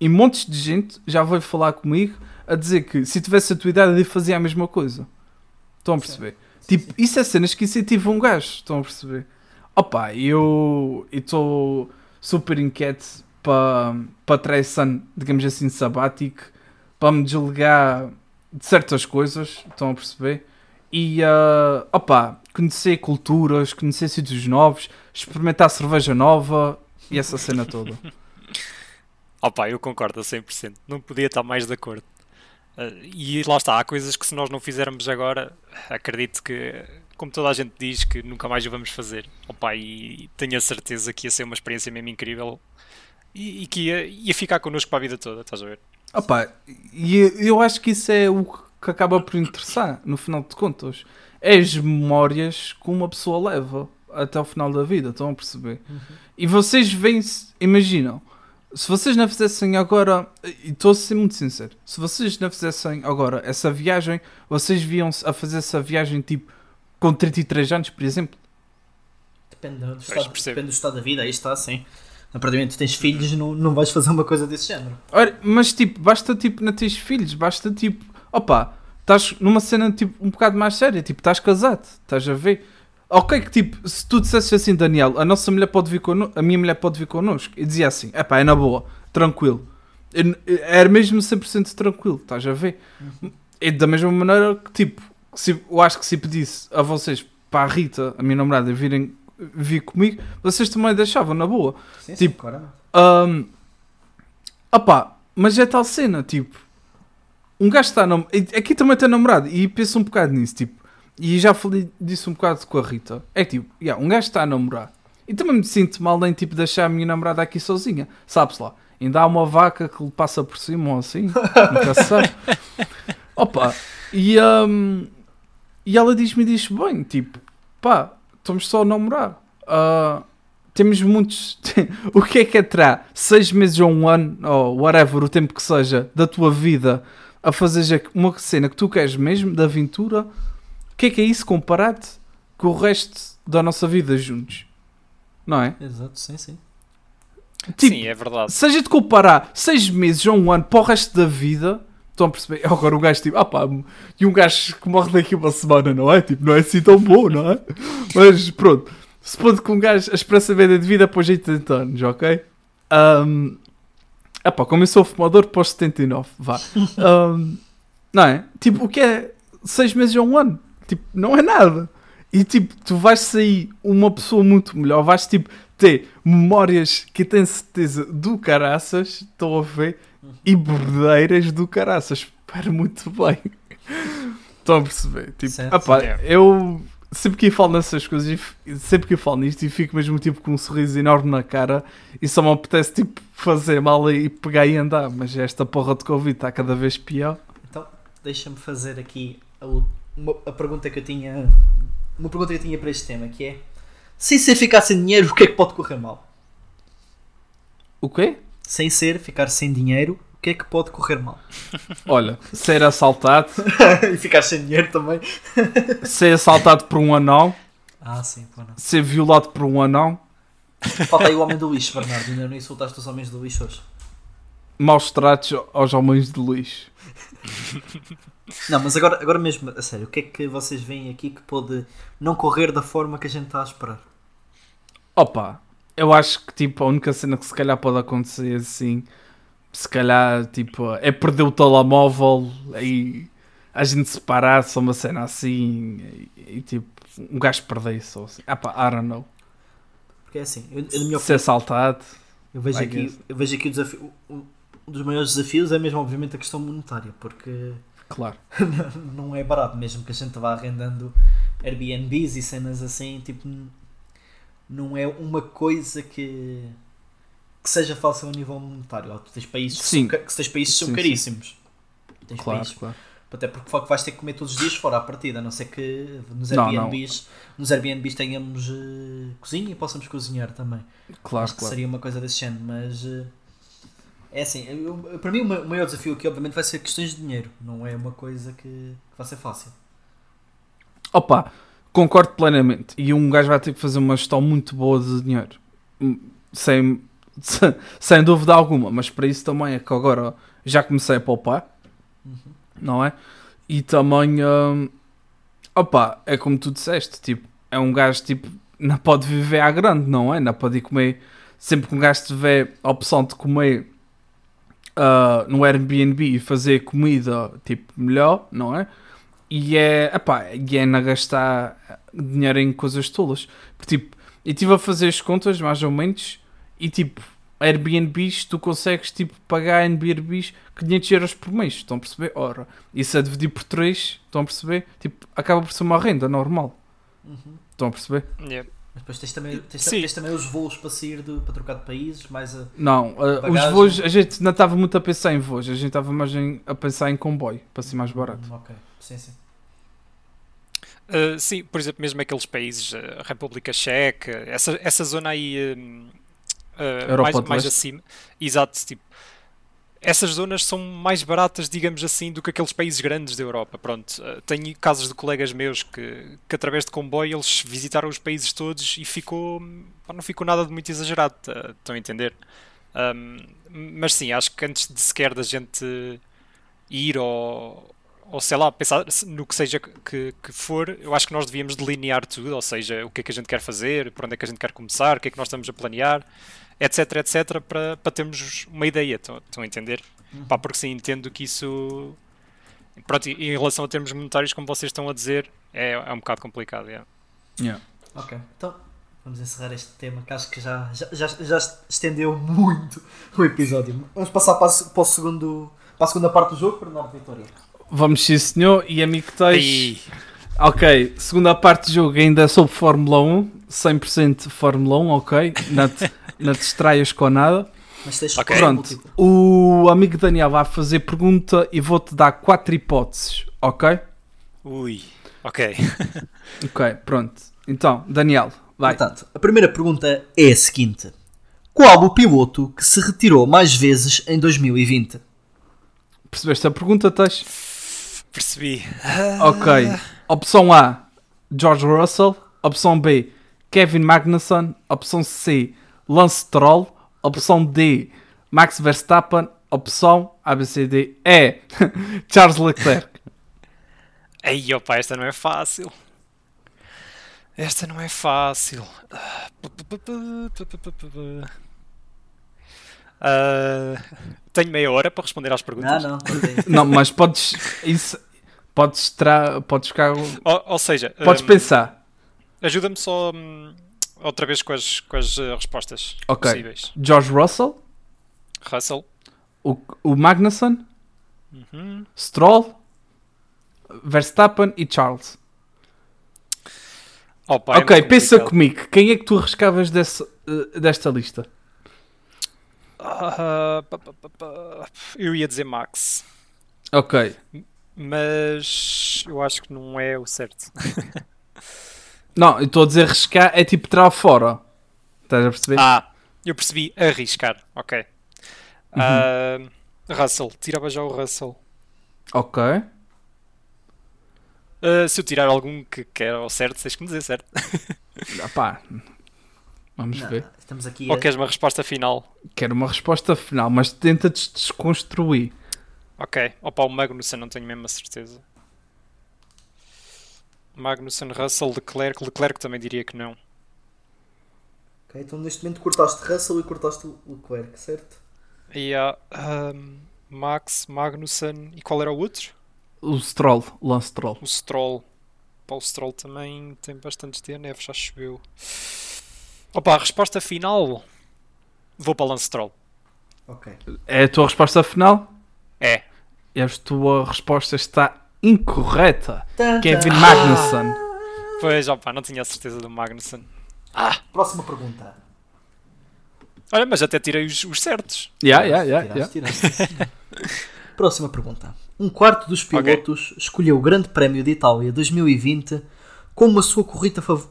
Speaker 3: E montes de gente já veio falar comigo a dizer que se tivesse a tua idade ele fazia a mesma coisa. Estão a perceber? Tipo, isso é cenas que incentivam um gajo. Estão a perceber? Opa, eu estou super inquieto para para traição, digamos assim, sabático, para me desligar de certas coisas. Estão a perceber? E, ah, opa, conhecer culturas, conhecer sítios novos, experimentar cerveja nova e essa cena toda.
Speaker 4: Opa, eu concordo a 100%. Não podia estar mais de acordo. Eh, e lá está, há coisas que se nós não fizermos agora, acredito que, como toda a gente diz, que nunca mais o vamos fazer. Opa, e tenho a certeza que ia ser uma experiência mesmo incrível e, e que ia, ia ficar connosco para a vida toda, estás a ver?
Speaker 3: Opa, e eu acho que isso é o que acaba por interessar, no final de contas. É as memórias que uma pessoa leva até o final da vida, estão a perceber? E vocês veem-se, imaginam, se vocês não fizessem agora, e estou a ser muito sincero, se vocês não fizessem agora essa viagem, vocês viam-se a fazer essa viagem tipo com 33 anos, por exemplo?
Speaker 2: Depende do, estado, depende do estado da vida, aí está assim. A partir do tens filhos, não, não vais fazer uma coisa desse género.
Speaker 3: Ora, mas tipo, basta tipo não teres filhos, basta tipo, opa, estás numa cena tipo um bocado mais séria, tipo, estás casado, estás a ver? Ok, que tipo, se tu dissesses assim, Daniel, a nossa mulher pode vir connosco, a minha mulher pode vir connosco, e dizia assim, epá, é na boa, tranquilo. Era mesmo 100% tranquilo, estás a ver? E da mesma maneira que tipo, se, eu acho que se pedisse a vocês, para a Rita, a minha namorada, virem vir comigo, vocês também deixavam na boa.
Speaker 2: Sim,
Speaker 3: Tipo,
Speaker 2: claramente.
Speaker 3: Um, opá, mas é tal cena, tipo, um gajo está nam- aqui também tem namorado e penso um bocado nisso, tipo, e já falei disso um bocado com a Rita. É tipo, yeah, um gajo está a namorar e também me sinto mal em tipo deixar a minha namorada aqui sozinha, sabes lá? Ainda há uma vaca que lhe passa por cima ou assim, nunca se sabe. Opa, e, um, e ela diz-me diz bem, tipo, pá, estamos só a namorar. Ah, temos muitos. o que é que é terá seis meses ou um ano, ou whatever, o tempo que seja, da tua vida a fazer uma cena que tu queres mesmo, de aventura? O que é que é isso comparado com o resto da nossa vida juntos? Não é?
Speaker 2: Exato, sim, sim.
Speaker 3: Tipo,
Speaker 4: Sim, é verdade.
Speaker 3: seja de comparar seis meses ou um ano para o resto da vida, estão a perceber? Agora o gajo tipo, ah pá, e um gajo que morre daqui uma semana, não é? Tipo, não é assim tão bom, não é? Mas pronto, supondo que um gajo, a esperança média de vida é para os 80 anos, ok? Um, ah pá, como eu sou fumador, para os 79, vá. Um, não é? Tipo, o que é seis meses ou um ano? Tipo, não é nada. E tipo, tu vais sair uma pessoa muito melhor, vais tipo ter memórias que tenho certeza do caraças, estão a ver, e bordeiras do caraças. Espero muito bem. Estão a perceber? Tipo,
Speaker 2: Certo.
Speaker 3: opá,
Speaker 4: Certo.
Speaker 3: eu sempre que eu falo nessas coisas, e sempre que eu falo nisto, e fico mesmo tipo com um sorriso enorme na cara, e só me apetece tipo fazer mal e pegar e andar. Mas esta porra de Covid está cada vez pior.
Speaker 2: Então, deixa-me fazer aqui a, uma- a pergunta que eu tinha. Uma pergunta que eu tinha para este tema, que é sem ser ficar sem dinheiro, o que é que pode correr mal?
Speaker 3: O quê?
Speaker 2: Sem ser ficar sem dinheiro, o que é que pode correr mal?
Speaker 3: Olha, ser assaltado,
Speaker 2: e ficar sem dinheiro também.
Speaker 3: ser assaltado por um anão,
Speaker 2: Ah, sim, pô, não.
Speaker 3: ser violado por um anão,
Speaker 2: Falta aí o homem do lixo, Bernardo. Ainda não insultaste os homens do lixo hoje.
Speaker 3: maus tratos aos homens de lixo.
Speaker 2: Não, mas agora, agora mesmo, a sério, o que é que vocês veem aqui que pode não correr da forma que a gente está a esperar?
Speaker 3: Opa, eu acho que tipo a única cena que se calhar pode acontecer assim, se calhar tipo, é perder o telemóvel e a gente separar-se ou uma cena assim e, e, tipo um gajo perder-se ou assim. Ah pá, I don't know.
Speaker 2: Porque é assim, eu, eu,
Speaker 3: Ser assaltado.
Speaker 2: Eu vejo,
Speaker 3: I
Speaker 2: aqui,
Speaker 3: guess.
Speaker 2: eu vejo aqui o desafio. Um dos maiores desafios é mesmo, obviamente, a questão monetária, porque
Speaker 3: Claro.
Speaker 2: não é barato, mesmo que a gente vá arrendando Airbnbs e cenas assim, tipo, não é uma coisa que, que seja fácil a nível monetário. Tu tens países, que
Speaker 3: Sim.
Speaker 2: são, que tens países são
Speaker 3: Sim, sim.
Speaker 2: caríssimos. Tens
Speaker 3: Claro,
Speaker 2: países,
Speaker 3: claro.
Speaker 2: até porque vais ter que comer todos os dias fora à partida, a não ser que nos
Speaker 3: Não, não.
Speaker 2: Airbnbs, Nos Airbnbs tenhamos eh, cozinha e possamos cozinhar também.
Speaker 3: Claro,
Speaker 2: Acho que
Speaker 3: claro.
Speaker 2: seria uma coisa desse género, mas eh, é assim, eu- para mim o maior desafio aqui obviamente vai ser questões de dinheiro, não é uma coisa que, que vai ser fácil.
Speaker 3: Opa, concordo plenamente. E um gajo vai ter que fazer uma gestão muito boa de dinheiro. Sem, sem, dúvida alguma. Mas para isso também é que agora já comecei a poupar. Não é? E também, hum, opa, é como tu disseste, tipo, é um gajo tipo, não pode viver à grande, não é? Não pode ir comer. Sempre que um gajo tiver a opção de comer ah, no Airbnb e fazer comida tipo melhor, não é? E é, epá, e é na gastar dinheiro em coisas tolas. Porque, tipo, eu estive a fazer as contas, mais ou menos, e tipo, Airbnbs, tu consegues tipo, pagar Airbnbs 500 euros por mês, estão a perceber? Ora, isso a dividir por 3, estão a perceber? Tipo, acaba por ser uma renda normal, estão a perceber?
Speaker 4: Yeah.
Speaker 2: Mas depois tens também, tens, tens também os voos para sair, de, para trocar de países, mais a,
Speaker 3: Não, uh, os
Speaker 2: Bagagem.
Speaker 3: voos, a gente não estava muito a pensar em voos, a gente estava mais em- a pensar em comboio, para ser mais barato.
Speaker 2: Hum, Ok, sim, sim.
Speaker 4: Uh, sim, por exemplo, mesmo aqueles países, uh, República Checa, essa, essa zona aí, uh,
Speaker 3: Europa
Speaker 4: mais, mais acima. Exato, tipo, essas zonas são mais baratas, digamos assim, do que aqueles países grandes da Europa. Pronto, uh, tenho casos de colegas meus que, que através de comboio eles visitaram os países todos e ficou, pá, não ficou nada de muito exagerado, tá- estão a entender? Um, mas sim, acho que antes de sequer da gente ir ou, ou sei lá, pensar no que seja que, que for, eu acho que nós devíamos delinear tudo, ou seja, o que é que a gente quer fazer, por onde é que a gente quer começar, o que é que nós estamos a planear, etc, etc, para, para termos uma ideia, estão, estão a entender? Pá, porque sim, entendo que isso. Pronto, e em relação a termos monetários, como vocês estão a dizer, é, é um bocado complicado. é.
Speaker 3: Yeah.
Speaker 2: Ok, então vamos encerrar este tema que acho que já, já, já, já estendeu muito o episódio. Vamos passar para, para, o segundo, para a segunda parte do jogo, Bernardo Vitória.
Speaker 3: Vamos sim, senhor. E amigo Teix. Ok, segunda parte do jogo ainda é sobre Fórmula 1. 100% Fórmula 1, ok. Não te, não te distraias com nada.
Speaker 2: Mas tens
Speaker 4: Ok.
Speaker 2: resposta
Speaker 3: Pronto, o amigo Daniel vai fazer pergunta e vou-te dar quatro hipóteses, ok?
Speaker 4: ui, ok.
Speaker 3: Ok, pronto. Então, Daniel, vai.
Speaker 2: Portanto, a primeira pergunta é a seguinte: Qual o piloto que se retirou mais vezes em 2020?
Speaker 3: Percebeste a pergunta, Teix?
Speaker 4: Percebi.
Speaker 3: Ok. Opção A, George Russell. Opção B, Kevin Magnussen. Opção C, Lance Stroll. Opção D, Max Verstappen. Opção ABCD E, Charles Leclerc.
Speaker 4: Aí, opa, esta não é fácil. Esta não é fácil. Ah, tenho meia hora para responder às perguntas.
Speaker 2: Não, não.
Speaker 3: não mas podes. Isso, podes, tra, podes ficar.
Speaker 4: Ou, ou seja.
Speaker 3: Podes
Speaker 4: um,
Speaker 3: pensar.
Speaker 4: Ajuda-me só um, outra vez com as, com as uh, respostas
Speaker 3: okay.
Speaker 4: possíveis.
Speaker 3: George Russell.
Speaker 4: Russell.
Speaker 3: O, o Magnussen.
Speaker 4: Uhum.
Speaker 3: Stroll. Verstappen e Charles.
Speaker 4: Oh, pai, é
Speaker 3: ok, pensa comigo. Quem é que tu arriscavas desse, eh, desta lista?
Speaker 4: Pa. Eu ia dizer Max,
Speaker 3: Ok.
Speaker 4: mas eu acho que não é o certo.
Speaker 3: Não, eu estou a dizer arriscar é tipo tirar fora. Estás a perceber?
Speaker 4: Ah, eu percebi arriscar. Ok.
Speaker 3: Uhum.
Speaker 4: Ah, Russell, tirava já o Russell.
Speaker 3: Ok.
Speaker 4: Ah, se eu tirar algum que, que era o certo, tens que me dizer certo.
Speaker 3: Ah, pá. Vamos
Speaker 2: Não,
Speaker 3: ver.
Speaker 2: Estamos aqui
Speaker 4: Ou
Speaker 2: a...
Speaker 4: queres uma resposta final?
Speaker 3: Quero uma resposta final, mas tenta des- desconstruir.
Speaker 4: Ok. Opa, o Magnussen não tenho mesmo a certeza. Magnussen, Russell, Leclerc. Leclerc também diria que não.
Speaker 2: Ok, então neste momento cortaste Russell e cortaste o Leclerc, certo?
Speaker 4: E há ahm, Max, Magnussen e qual era o outro?
Speaker 3: O Stroll, Lance Stroll.
Speaker 4: O Stroll. Pá, o Stroll também tem bastantes DNFs, já choveu. Opa, a resposta final. Vou para Lance Stroll.
Speaker 2: Ok.
Speaker 3: É a tua resposta final?
Speaker 4: É.
Speaker 3: E a tua resposta está incorreta.
Speaker 2: Tan,
Speaker 3: Kevin
Speaker 2: tan.
Speaker 3: Magnussen.
Speaker 4: Pois, opa, não tinha a certeza do Magnussen.
Speaker 2: Próxima pergunta.
Speaker 4: Olha, mas até tirei os, os certos.
Speaker 3: Yeah, yeah, yeah,
Speaker 2: Tiraste,
Speaker 3: yeah.
Speaker 2: tiraste. Próxima pergunta. Um quarto dos pilotos escolheu o Grande Prémio de Itália 2020 como a sua corrida fav-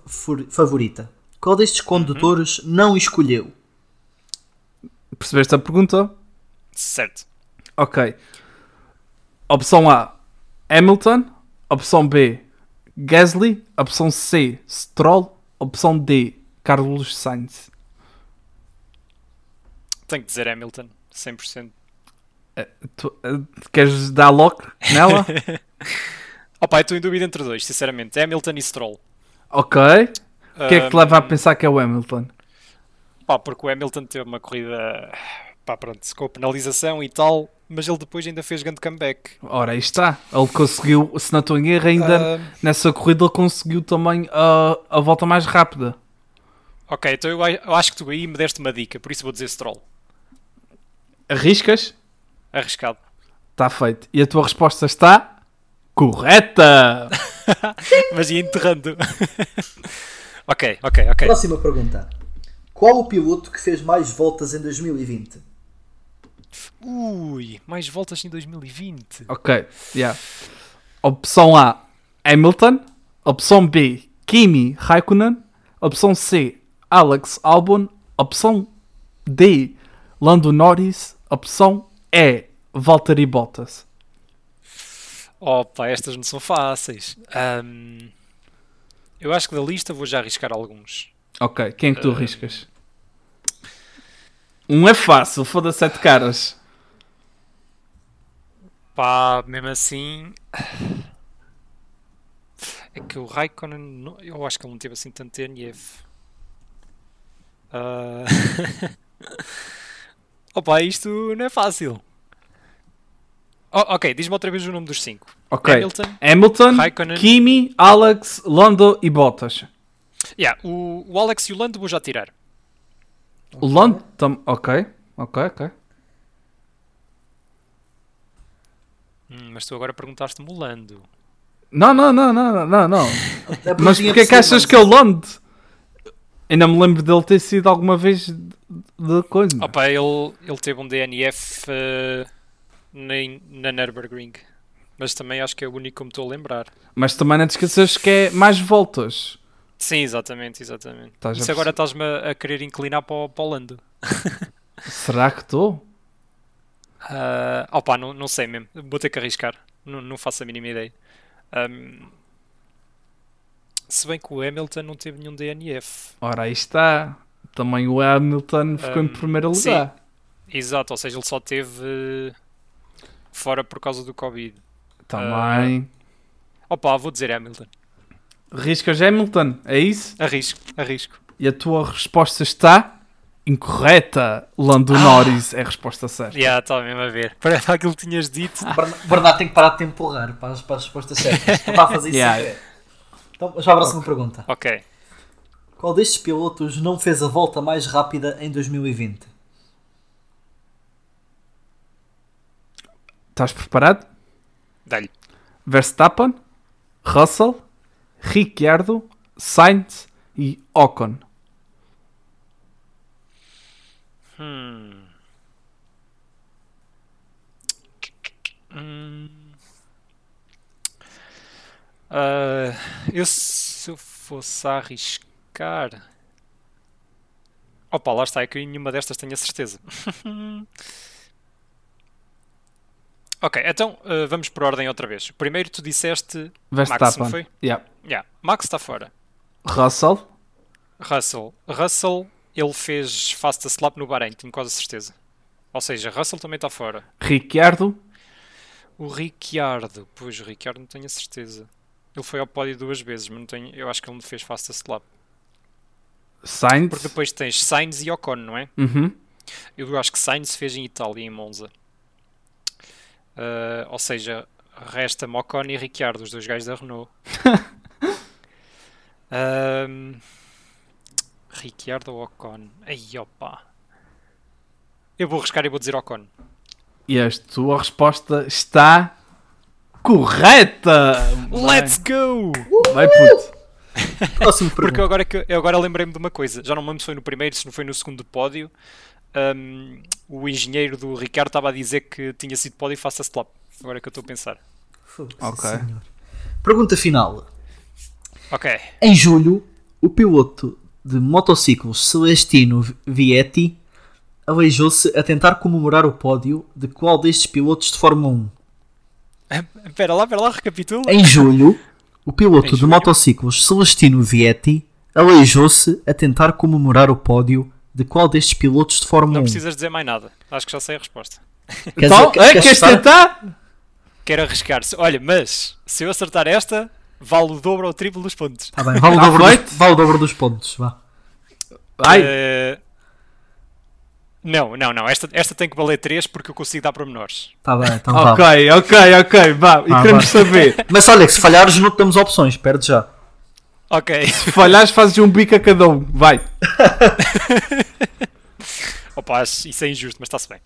Speaker 2: favorita. Qual destes condutores não escolheu?
Speaker 3: Percebeste a pergunta?
Speaker 4: Certo.
Speaker 3: Ok. Opção A, Hamilton. Opção B, Gasly. Opção C, Stroll. Opção D, Carlos Sainz.
Speaker 4: Tenho que dizer Hamilton. 100%.
Speaker 3: Tu, eh, queres dar lock nela?
Speaker 4: Opa, estou em dúvida entre dois, sinceramente. Hamilton e Stroll.
Speaker 3: ok. O que é que te leva a pensar que é o Hamilton?
Speaker 4: Pá, porque o Hamilton teve uma corrida, pá, pronto, com a penalização e tal, mas ele depois ainda fez grande comeback.
Speaker 3: Ora, aí está. Ele conseguiu, se não estou em erro, ainda
Speaker 4: Ah,
Speaker 3: nessa corrida ele conseguiu também a, a volta mais rápida.
Speaker 4: ok, então eu, eu acho que tu aí me deste uma dica, por isso vou dizer Stroll.
Speaker 3: Arriscas?
Speaker 4: Arriscado.
Speaker 3: Está feito. E a tua resposta está correta.
Speaker 4: mas ia enterrando. ok, ok, ok.
Speaker 2: Próxima pergunta. Qual o piloto que fez mais voltas em 2020?
Speaker 4: Ui, mais voltas em 2020.
Speaker 3: ok. Yeah. Opção A, Hamilton. Opção B, Kimi Raikkonen. Opção C, Alex Albon. Opção D. Lando Norris. Opção E. Valtteri Bottas.
Speaker 4: Opa, estas não são fáceis. Ahm, eu acho que da lista vou já arriscar alguns.
Speaker 3: Ok, quem é que tu
Speaker 4: Ah.
Speaker 3: arriscas? Um é fácil, foda sete caras.
Speaker 4: Pá, mesmo assim. É que o Raikkonen. não- Eu acho que ele não teve assim tanto TNF. Ah, Opa, isto não é fácil. Oh, ok, diz-me outra vez o nome dos cinco:
Speaker 3: Ok.
Speaker 4: Hamilton.
Speaker 3: Hamilton,
Speaker 4: Raikkonen.
Speaker 3: Kimi, Alex, Lando e Bottas.
Speaker 4: Yeah, o, o Alex e o Lando vou já tirar.
Speaker 3: O Lando tam... Ok, ok, ok.
Speaker 4: Hum, mas tu agora perguntaste-me o Lando.
Speaker 3: Não, não, não, não, não, não. Mas porquê é que achas
Speaker 2: mas-
Speaker 3: que é o Lando? Ainda me lembro dele ter sido alguma vez de de coisa.
Speaker 4: Opa, ele, ele teve um DNF eh, na, na Nürburgring. Mas também acho que é o único que me estou a lembrar.
Speaker 3: Mas também não te esqueças que é mais voltas.
Speaker 4: Sim, exatamente, exatamente.
Speaker 3: Estás
Speaker 4: Isso agora estás-me a, querer inclinar para o, para o Lando.
Speaker 3: Será que estou?
Speaker 4: Ah, opa, não, não sei mesmo. Vou ter que arriscar. Não, não faço a mínima ideia. Ahm, se bem que o Hamilton não teve nenhum DNF.
Speaker 3: Ora, aí está. Também o Hamilton ficou em
Speaker 4: Um,
Speaker 3: primeiro
Speaker 4: sim.
Speaker 3: lugar.
Speaker 4: Exato, ou seja, ele só teve fora por causa do Covid.
Speaker 3: Também.
Speaker 4: Opa, vou dizer Hamilton.
Speaker 3: Riscas Hamilton, é isso?
Speaker 4: Arrisco, arrisco.
Speaker 3: E a tua resposta está incorreta. Lando
Speaker 4: Ah.
Speaker 3: Norris é a resposta certa.
Speaker 4: Já, está mesmo a ver. Para aquilo que tinhas dito.
Speaker 2: Bern- Bernardo tem que parar de te empurrar para as, para as respostas certas. Está a fazer isso
Speaker 3: Yeah.
Speaker 2: Então, já a próxima pergunta.
Speaker 4: Ok.
Speaker 2: Qual destes pilotos não fez a volta mais rápida em 2020?
Speaker 3: Estás preparado?
Speaker 4: Dá-lhe.
Speaker 3: Verstappen, Russell, Ricciardo, Sainz e Ocon.
Speaker 4: Hum. Hum. Ah, eu se eu fosse arriscar. Opa, lá está, é que nenhuma destas tenho a certeza. ok, então ah, vamos por ordem outra vez. Primeiro tu disseste Max, não
Speaker 3: Verstappen.
Speaker 4: foi?
Speaker 3: Yeah.
Speaker 4: Yeah, Max está fora.
Speaker 3: Russell,
Speaker 4: Russell. Russell, ele fez fastest lap no Bahrein, tenho quase certeza. Ou seja, Russell também está fora.
Speaker 3: Ricciardo,
Speaker 4: O Ricciardo, pois o Ricciardo não tenho a certeza. Ele foi ao pódio duas vezes, mas não tenho, eu acho que ele não fez fastest lap.
Speaker 3: Sainz.
Speaker 4: Porque depois tens Sainz e Ocon, não é?
Speaker 3: Uhum.
Speaker 4: Eu acho que Sainz fez em Itália, em Monza. Ah, ou seja, resta-me Ocon e Ricciardo, os dois gajos da Renault. Ahm, Ricciardo ou Ocon? Ai, opa. Eu vou arriscar e vou dizer Ocon.
Speaker 3: E a tua resposta está correta!
Speaker 4: Let's go!
Speaker 3: Vai, puto.
Speaker 2: Próxima
Speaker 4: Porque agora, que- eu agora lembrei-me de uma coisa. Já não me lembro se foi no primeiro, se não foi no segundo pódio. Ahm, o engenheiro do Ricardo estava a dizer que tinha sido pódio e faça slap. Agora é que eu estou a pensar.
Speaker 3: Ok.
Speaker 2: senhor. Pergunta final.
Speaker 4: Ok.
Speaker 2: Em julho, o piloto de motociclos Celestino Vietti aleijou-se a tentar comemorar o pódio de qual destes pilotos de Fórmula 1?
Speaker 4: Espera lá, espera lá, recapitula.
Speaker 2: Em julho, o piloto
Speaker 4: Em
Speaker 2: de
Speaker 4: julho?
Speaker 2: motociclos Celestino Vietti aleijou-se a tentar comemorar o pódio de qual destes pilotos de Fórmula
Speaker 4: Não
Speaker 2: 1?
Speaker 4: precisas dizer mais nada. Acho que já sei a resposta.
Speaker 2: Queres-
Speaker 3: Então,
Speaker 2: queres
Speaker 3: é, queres tentar?
Speaker 4: Quero arriscar-se. Olha, mas se eu acertar esta, vale o dobro ou o triplo dos pontos.
Speaker 2: Tá bem, vale o,
Speaker 3: Tá
Speaker 2: dobro dos, vale o dobro dos pontos. Vá.
Speaker 3: Vai.
Speaker 4: Eh, Não, não, não. Esta, esta tem que valer 3 porque eu consigo dar para menores.
Speaker 2: Tá bem, então vá.
Speaker 3: Ok, ok, ok, vá. E
Speaker 2: Ah,
Speaker 3: queremos
Speaker 2: vai.
Speaker 3: saber.
Speaker 2: Mas olha, que se falhares, não te damos opções, perde já.
Speaker 4: Ok.
Speaker 3: Se falhares, fazes um bico a cada um. Vai.
Speaker 4: Opa, isso é injusto, mas está-se bem.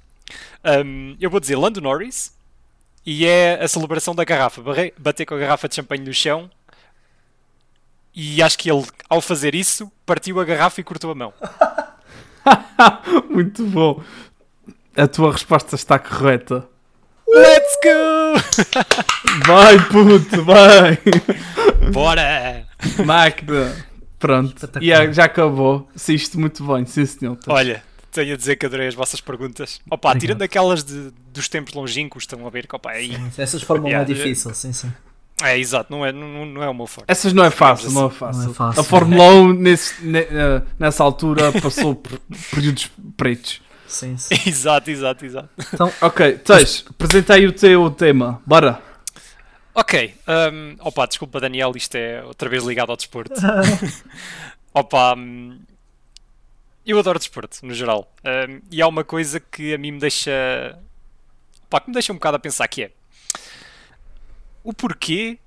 Speaker 4: Ahm, eu vou dizer Lando Norris e é a celebração da garrafa. Bater com a garrafa de champanhe no chão e acho que ele, ao fazer isso, partiu a garrafa e cortou a mão.
Speaker 3: Muito bom. A tua resposta está correta.
Speaker 4: Let's go!
Speaker 3: Vai, puto, vai.
Speaker 4: Bora!
Speaker 3: Máquina. Pronto.
Speaker 2: Espetacular.
Speaker 3: E é- já acabou. Assiste muito bem, sim senhor.
Speaker 4: Olha, tenho a dizer que adorei as vossas perguntas. Opa,
Speaker 2: Obrigado.
Speaker 4: tirando aquelas de, dos tempos longínquos, estão a ver que opa, é, aí,
Speaker 2: Essas Fórmula 1 é
Speaker 4: Yeah,
Speaker 2: difícil, sim, sim.
Speaker 4: é exato, não é, não, não é o meu forte.
Speaker 3: Essas não é fácil, não é
Speaker 4: assim.
Speaker 3: fácil.
Speaker 2: Não é fácil.
Speaker 3: A Fórmula 1 nesse, ne- eh, nessa altura passou por períodos pretos.
Speaker 2: sim, sim.
Speaker 4: Exato, exato, exato.
Speaker 3: Ok, Teix, apresentei o teu tema. Bora.
Speaker 4: Ok, hum, opa, desculpa Daniel, isto é outra vez ligado ao desporto. opa, hum, eu adoro desporto, no geral. Hum, e há uma coisa que a mim me deixa. Opa, que me deixa um bocado a pensar que é o porquê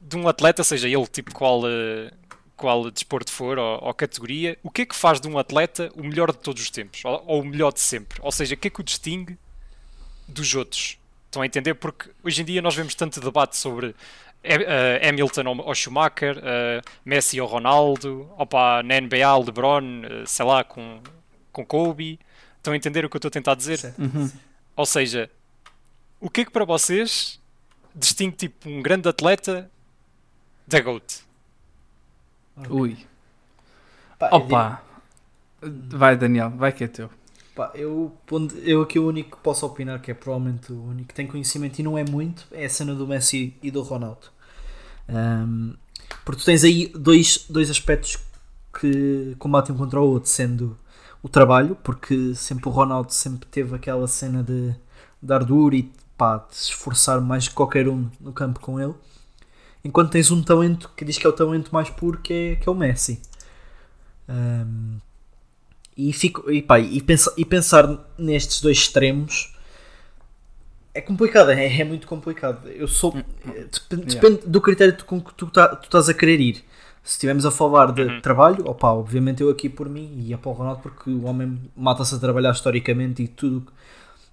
Speaker 4: de um atleta, seja ele tipo qual, eh, qual desporto for ou, ou categoria, o que é que faz de um atleta o melhor de todos os tempos? Ou, ou o melhor de sempre? Ou seja, o que é que o distingue dos outros? Estão a entender? Porque hoje em dia nós vemos tanto debate sobre eh, eh, Hamilton ou, Schumacher, eh, Messi ou Ronaldo, opa, na NBA, LeBron, sei lá, com, com Kobe. Estão a entender o que eu estou a tentar dizer?
Speaker 3: Uhum.
Speaker 4: Ou seja, o que é que para vocês distingue tipo um grande atleta da GOAT?
Speaker 3: Ui. Opa. Vai, Daniel, vai que é teu.
Speaker 2: Pá, eu, eu aqui o único que posso opinar, que é provavelmente o único que tem conhecimento e não é muito, é a cena do Messi e do Ronaldo. Ahm, porque tu tens aí dois, dois aspectos que combatem um contra o outro, sendo o trabalho, porque sempre o Ronaldo sempre teve aquela cena de dar duro e pá, de se esforçar mais que qualquer um no campo com ele. Enquanto tens um talento que diz que é o talento mais puro, que é, que é o Messi. Ahm, e, fico, e, pá, e, pensa- e pensar nestes dois extremos é complicado, é, é muito complicado. Eu sou. eh, Depende, depende do critério com que tu, tá- tu estás a querer ir. Se estivermos a falar de
Speaker 4: Uhum.
Speaker 2: trabalho, opá, obviamente eu aqui por mim e a o Ronaldo porque o homem mata-se a trabalhar historicamente e tudo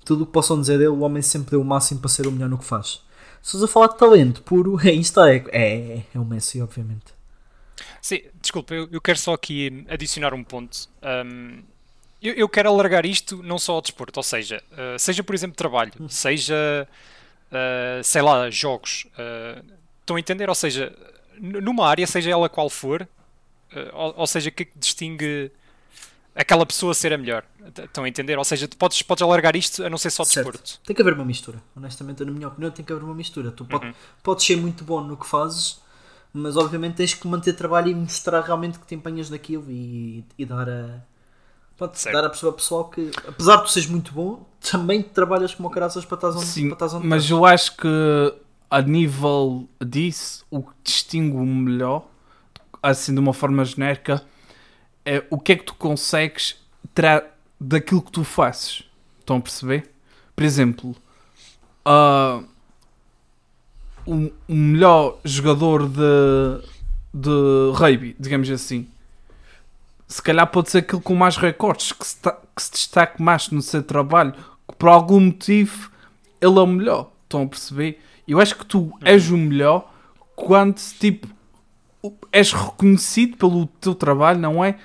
Speaker 2: tudo o que possam dizer dele, o homem sempre deu o máximo para ser o melhor no que faz. Se estás a falar de talento puro, aí está, é, é, é o Messi, obviamente.
Speaker 4: Sim, desculpa, eu, eu quero só aqui adicionar um ponto. Um, eu, eu quero alargar isto não só ao desporto, ou seja, uh, seja por exemplo trabalho, seja uh, sei lá, jogos. uh, estão a entender? Ou seja, numa área, seja ela qual for, ou, ou seja, o que é que distingue aquela pessoa ser a melhor? Estão a entender? Ou seja, tu podes, podes alargar isto a não ser só
Speaker 2: Certo.
Speaker 4: desporto.
Speaker 2: Tem que haver uma mistura. Honestamente, na minha opinião, tem que haver uma mistura. Tu pode- podes ser muito bom no que fazes, mas obviamente tens que manter trabalho e mostrar realmente que te empenhas naquilo e, e dar a. Pronto,
Speaker 4: Certo.
Speaker 2: dar a pessoa pessoal que, apesar de tu seres muito bom, também trabalhas como caraças para estás onde,
Speaker 3: Sim,
Speaker 2: para estás onde
Speaker 3: mas
Speaker 2: estás.
Speaker 3: eu acho que a nível disso, o que distingue o melhor, assim de uma forma genérica, é o que é que tu consegues tirar daquilo que tu fazes. Estão a perceber? Por exemplo, ah, o, o melhor jogador de, de rugby, digamos assim, se calhar pode ser aquele com mais recordes, que se, que se destaque mais no seu trabalho, que por algum motivo ele é o melhor. Estão a perceber? Eu acho que tu és o melhor quando tipo és reconhecido pelo teu trabalho, não é?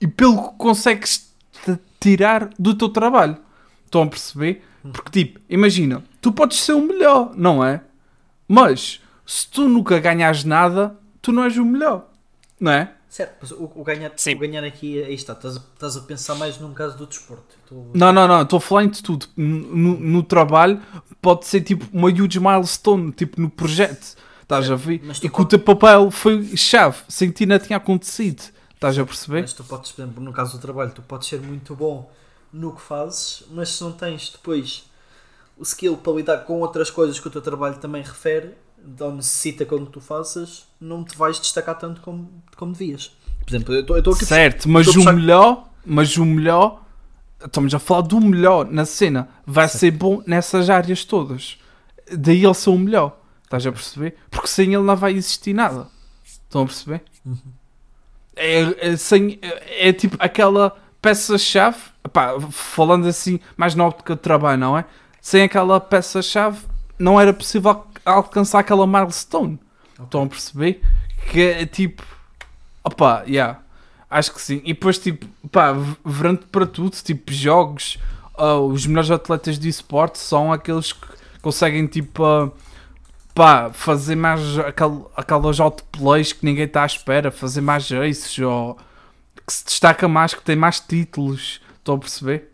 Speaker 3: E pelo que consegues te tirar do teu trabalho. Estão a perceber? Porque tipo, imagina, tu podes ser o melhor, não é? Mas se tu nunca ganhas nada, tu não és o melhor, não é?
Speaker 2: Certo, mas o, o ganhar,
Speaker 4: Sim.
Speaker 2: o ganhar aqui, aí está, estás a, estás a pensar mais num caso do desporto. Tu-
Speaker 3: Não, não, não, estou a falar de tudo. No, no trabalho pode ser tipo uma huge milestone, tipo no projeto. Estás a ver?
Speaker 2: Mas
Speaker 3: E que o teu papel foi chave, sem ti não tinha acontecido. Estás a perceber?
Speaker 2: Mas tu podes, por exemplo, no caso do trabalho, tu podes ser muito bom no que fazes, mas se não tens depois o skill para lidar com outras coisas que o teu trabalho também refere, ou necessita que tu faças, não te vais destacar tanto como, como devias. Por exemplo, eu estou- aqui.
Speaker 3: Certo, mas o melhor, mas o melhor, estamos a falar do melhor na cena, vai ser bom nessas áreas todas. Daí ele ser o melhor. Estás a perceber? Porque sem ele não vai existir nada. Estão a perceber? É, é, sem, é, é tipo aquela peça-chave, falando assim, mais na óptica de trabalho, não é? Sem aquela peça-chave, não era possível al- alcançar aquela milestone. Estão a perceber? Que é tipo, opá, yeah, acho que sim. E depois, tipo, pá, v- virando para tudo, tipo, jogos, ah, os melhores atletas de esporte são aqueles que conseguem, tipo, ah, pá, fazer mais aquel, aquelas outplays que ninguém está à espera, fazer mais aces, ou que se destaca mais, que tem mais títulos. Estão a perceber?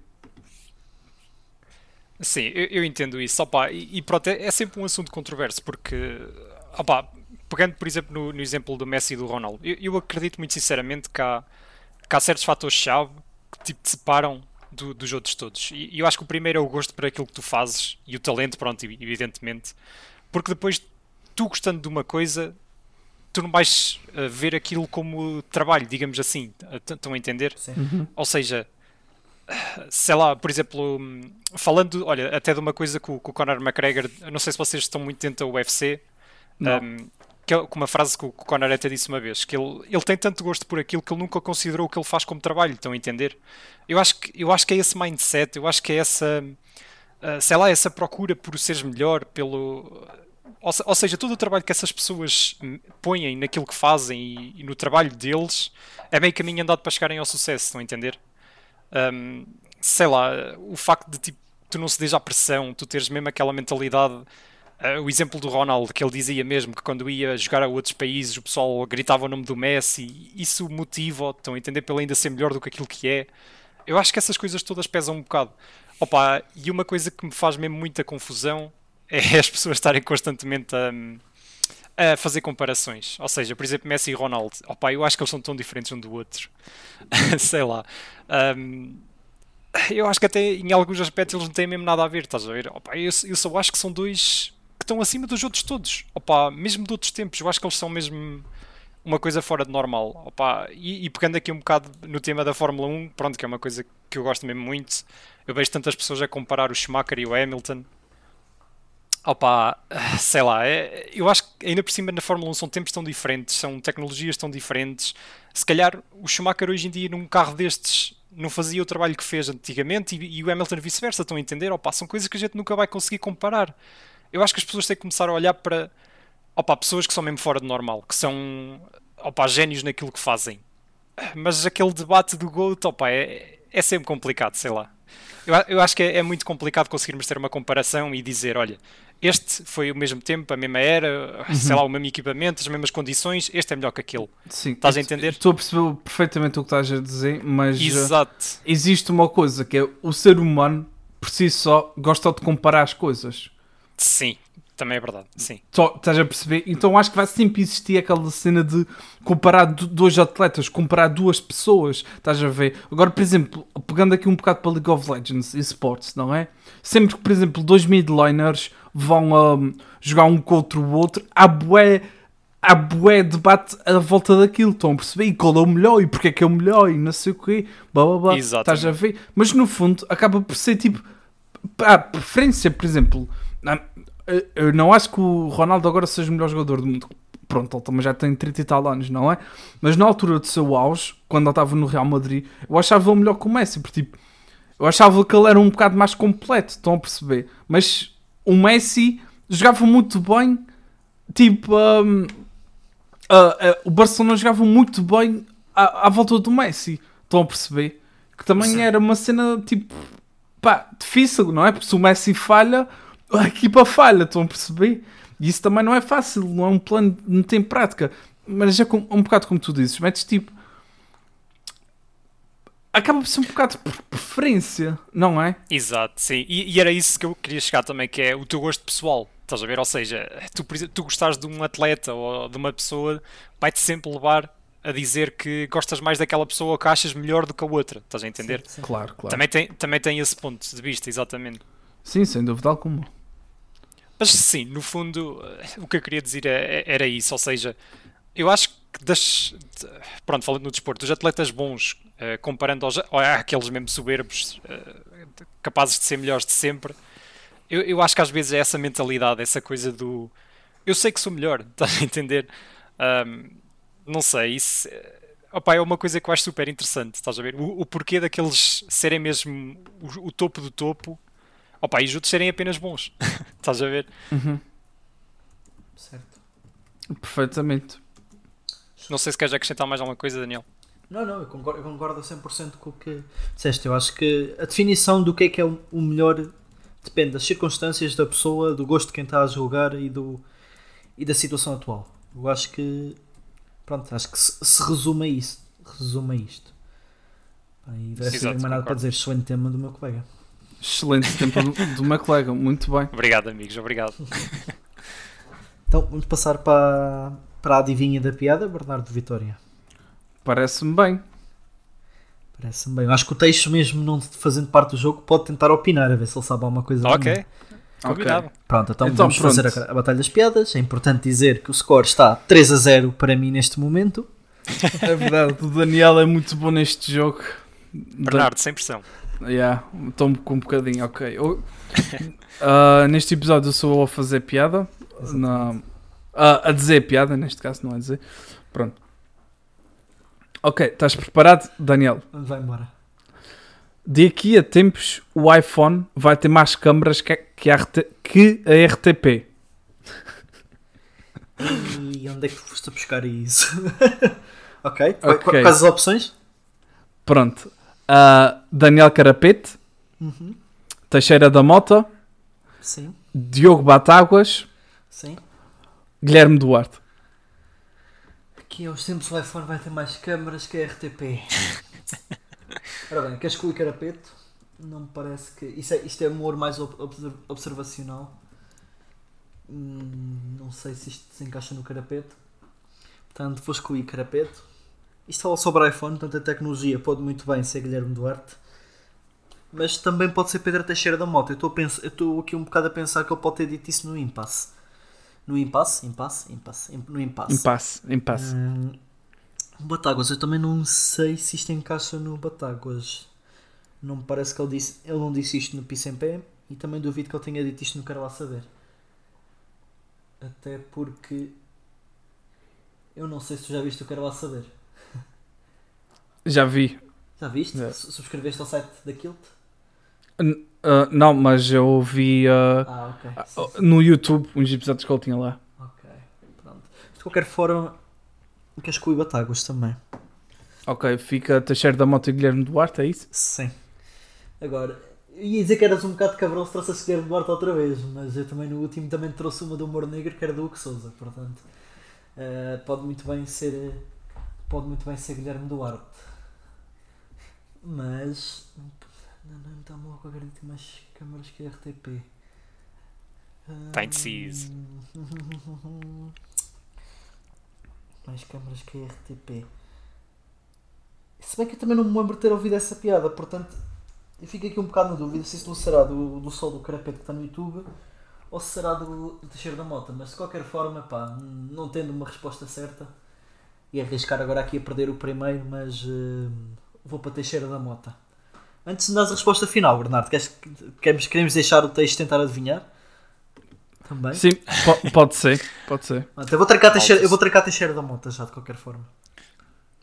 Speaker 4: Sim, eu, eu entendo isso. Opa, e, e pronto, é, é sempre um assunto controverso, porque, opa, pegando por exemplo no, no exemplo do Messi e do Ronaldo, eu, eu acredito muito sinceramente que há, que há certos fatores-chave que tipo, te separam do- dos outros todos. E, eu acho que o primeiro é o gosto por aquilo que tu fazes e o talento, pronto, evidentemente, porque depois tu gostando de uma coisa. Tu não vais eh, ver aquilo como trabalho, digamos assim. Estão a entender?
Speaker 2: Sim.
Speaker 4: Ou seja, sei lá, por exemplo, falando, olha, até de uma coisa que o, que o Conor McGregor, não sei se vocês estão muito dentro da UFC, hum, que é com uma frase que o que o Conor até disse uma vez, que ele, ele tem tanto gosto por aquilo que ele nunca considerou o que ele faz como trabalho, estão a entender? Eu acho que, eu acho que é esse mindset, eu acho que é essa, ah, sei lá, essa procura por seres melhor, pelo... Ou, ou seja, todo o trabalho que essas pessoas hum, põem naquilo que fazem e, e no trabalho deles é meio caminho andado para chegarem ao sucesso, estão a entender? Hum, sei lá, o facto de tipo, tu não cederes à pressão, tu teres mesmo aquela mentalidade. ah, o exemplo do Ronaldo, que ele dizia mesmo que quando ia jogar a outros países o pessoal gritava o nome do Messi, isso motiva, estão a entender, para ele ainda ser melhor do que aquilo que é. Eu acho que essas coisas todas pesam um bocado. Opa, e uma coisa que me faz mesmo muita confusão é as pessoas estarem constantemente a, a fazer comparações. Ou seja, por exemplo, Messi e Ronaldo. Opa, eu acho que eles são tão diferentes um do outro. Sei lá. Hum, eu acho que até em alguns aspectos eles não têm mesmo nada a ver, estás a ver? Opa, eu, eu só acho que são dois que estão acima dos outros todos. Opa, mesmo de outros tempos, eu acho que eles são mesmo uma coisa fora de normal. Opa, e, e pegando aqui um bocado no tema da Fórmula 1, pronto, que é uma coisa que eu gosto mesmo muito. Eu vejo tantas pessoas a comparar o Schumacher e o Hamilton. Opa, sei lá, é- eu acho que ainda por cima na Fórmula 1 são tempos tão diferentes, são tecnologias tão diferentes. Se calhar o Schumacher hoje em dia num carro destes não fazia o trabalho que fez antigamente e, e o Hamilton vice-versa, estão a entender? Opa, são coisas que a gente nunca vai conseguir comparar. Eu acho que as pessoas têm que começar a olhar para opa, pessoas que são mesmo fora de normal, que são opa, génios naquilo que fazem. Mas aquele debate do GOAT opa, é, é sempre complicado, sei lá. Eu, acho que é, é muito complicado conseguirmos ter uma comparação e dizer, olha, este foi o mesmo tempo, a mesma era, sei lá, o mesmo equipamento, as mesmas condições, este é melhor que aquele.
Speaker 3: Sim.
Speaker 4: Estás a entender?
Speaker 3: Estou a perceber perfeitamente o que estás a dizer, mas uh,
Speaker 4: Exato.
Speaker 3: existe uma coisa que é o ser humano por si só gosta de comparar as coisas.
Speaker 4: Sim, também é verdade. Sim.
Speaker 3: Só- Estás a perceber? Então acho que vai sempre existir aquela cena de comparar dois atletas, comparar duas pessoas. Estás a ver? Agora, por exemplo, pegando aqui um bocado para League of Legends e Sports, não é? Sempre que, por exemplo, dois midliners vão um, jogar um contra o outro, há bué, há bué debate à volta daquilo. Estão a perceber? E qual é o melhor? E porque é que é o melhor? E não sei o quê. Blá, blá, blá.
Speaker 4: Exatamente.
Speaker 3: Estás a ver? Mas no fundo acaba por ser tipo a preferência, por exemplo, na- eu- não acho que o Ronaldo agora seja o melhor jogador do mundo. Pronto, ele também já tem 30 e tal anos, não é? Mas na altura do seu auge, quando ele estava no Real Madrid, eu achava ele melhor que o Messi, porque tipo, eu achava que ele era um bocado mais completo, estão a perceber? Mas o Messi jogava muito bem, tipo, hum, ah, ah, o Barcelona jogava muito bem à, à volta do Messi, estão a perceber? Que também
Speaker 4: Sim.
Speaker 3: era uma cena tipo, pá, difícil, não é? Porque se o Messi falha, a equipa falha, estão a perceber? E isso também não é fácil, não é um plano de meter em prática. Mas é com- um bocado como tu dizes, metes tipo. Acaba por ser um bocado por preferência, não é?
Speaker 4: Exato, sim. E, e era isso que eu queria chegar também, que é o teu gosto pessoal. Estás a ver? Ou seja, tu, tu gostares de um atleta ou de uma pessoa, vai-te sempre levar a dizer que gostas mais daquela pessoa ou que achas melhor do que a outra. Estás a entender?
Speaker 2: Sim, sim.
Speaker 3: Claro, claro.
Speaker 4: Também, tem, também tem esse ponto de vista, exatamente.
Speaker 3: Sim, sem dúvida alguma.
Speaker 4: Mas sim, no fundo, eh, o que eu queria dizer é- era isso. Ou seja, eu acho que das. Pronto, falando no desporto, dos atletas bons, eh, comparando aos, àqueles mesmo soberbos, eh, capazes de ser melhores de sempre, eu, eu acho que às vezes é essa mentalidade, essa coisa do. Eu sei que sou melhor, estás a entender? Ahm, não sei, isso. Opa, é uma coisa que eu acho super interessante, estás a ver? O, o porquê daqueles serem mesmo o, o topo do topo, opa, e os outros serem apenas bons, estás a ver?
Speaker 3: Uhum.
Speaker 2: Certo.
Speaker 3: Perfeitamente.
Speaker 4: Não sei se queres acrescentar mais alguma coisa, Daniel.
Speaker 2: Não, não, eu concordo, eu concordo a 100% com o que disseste. Eu acho que a definição do que é que é o melhor depende das circunstâncias da pessoa, do gosto de quem está a jogar e, do, e da situação atual. Eu acho que, pronto, acho que se, se resume a isso. Resume a isto. E deve ser mais nada para dizer. Excelente tema do meu colega.
Speaker 3: Excelente tempo do, meu colega, muito bem.
Speaker 4: Obrigado, amigos, obrigado.
Speaker 2: Então vamos passar para, para a adivinha da piada, Bernardo Vitória.
Speaker 3: Parece-me bem.
Speaker 2: Parece-me bem. Eu acho que o texto, mesmo não fazendo parte do jogo, pode tentar opinar, a ver se ele sabe alguma coisa.
Speaker 4: ok, combinado.
Speaker 2: Pronto, então,
Speaker 3: Então,
Speaker 2: vamos
Speaker 3: pronto.
Speaker 2: fazer a, a Batalha das Piadas. É importante dizer que o score está 3 a 0 para mim neste momento.
Speaker 3: É verdade, o Daniel é muito bom neste jogo.
Speaker 4: Bernardo, sem pressão.
Speaker 3: Yeah, estou com um bocadinho, ok. Eu- Ah, neste episódio eu sou a fazer piada. Na, ah, a dizer piada, neste caso, não a dizer. Pronto. Ok, estás preparado, Daniel?
Speaker 2: Vai embora.
Speaker 3: De aqui a tempos, o iPhone vai ter mais câmaras que, a- que, a, RT que a RTP.
Speaker 2: E onde é que foste a buscar isso? ok. Qu- qu-
Speaker 3: Ok.
Speaker 2: Quais as opções?
Speaker 3: Pronto. Ah, Daniel Carapete,
Speaker 2: Uhum.
Speaker 3: Teixeira da Mota,
Speaker 2: Sim,
Speaker 3: Diogo Batáguas,
Speaker 2: sim.
Speaker 3: Guilherme Duarte.
Speaker 2: Aqui aos tempos o iPhone vai ter mais câmaras que a RTP. Ora bem, queres que o carapeto? Não me parece que. Isto é, isto é humor mais ob- obser- observacional. Hum, não sei se isto se encaixa no carapeto. Portanto, vou escolher carapeto. Isto fala sobre iPhone, portanto a tecnologia pode muito bem ser Guilherme Duarte. Mas também pode ser Pedro Teixeira da Mota. Eu estou aqui um bocado a pensar que ele pode ter dito isso no impasse. No impasse? Impasse? Impasse. Im- No impasse.
Speaker 3: Impasse, impasse.
Speaker 2: Hum, Batáguas, eu também não sei se isto encaixa no Batáguas. Não me parece que ele disse. Ele não disse isto no Pé e também duvido que ele tenha dito isto no Quero Lá Saber. Até porque eu não sei se tu já viste o Quero Lá Saber.
Speaker 3: Já vi.
Speaker 2: Já viste? Su- Subscreveste ao site da Kilt?
Speaker 3: N- ah, não, mas eu vi ah,
Speaker 2: Ah, ok.
Speaker 3: ah,
Speaker 2: Sim, sim.
Speaker 3: no YouTube uns episódios que ele tinha lá.
Speaker 2: Ok, pronto. De qualquer forma, queres que o Batáguas também.
Speaker 3: Ok, fica Teixeira da Mota e Guilherme Duarte, é isso?
Speaker 2: Sim. Agora, ia dizer que eras um bocado cabrão se trouxesse Guilherme Duarte outra vez, mas eu também no último também trouxe uma do humor negro que era do Hugo Souza, portanto eh, pode muito bem ser pode muito bem ser Guilherme Duarte. Mas não, não está mal com a garantia mais câmaras que a RTP.
Speaker 4: Tá indeciso.
Speaker 2: Mais câmaras que a RTP. Se bem que eu também não me lembro de ter ouvido essa piada, portanto eu fico aqui um bocado na dúvida se isso não será do, do Sol do Carapete que está no YouTube ou se será do, do Teixeira da Mota, mas de qualquer forma, pá, não tendo uma resposta certa, e arriscar agora aqui a perder o primeiro, mas eh, vou para Teixeira da Mota. Antes de dar a resposta final, Bernardo, queres, queremos, queremos deixar o texto tentar adivinhar? Também?
Speaker 3: Sim, po- pode ser, pode ser.
Speaker 2: Pronto, eu, vou trancar Teixeira, eu vou trancar Teixeira da Mota já, de qualquer forma.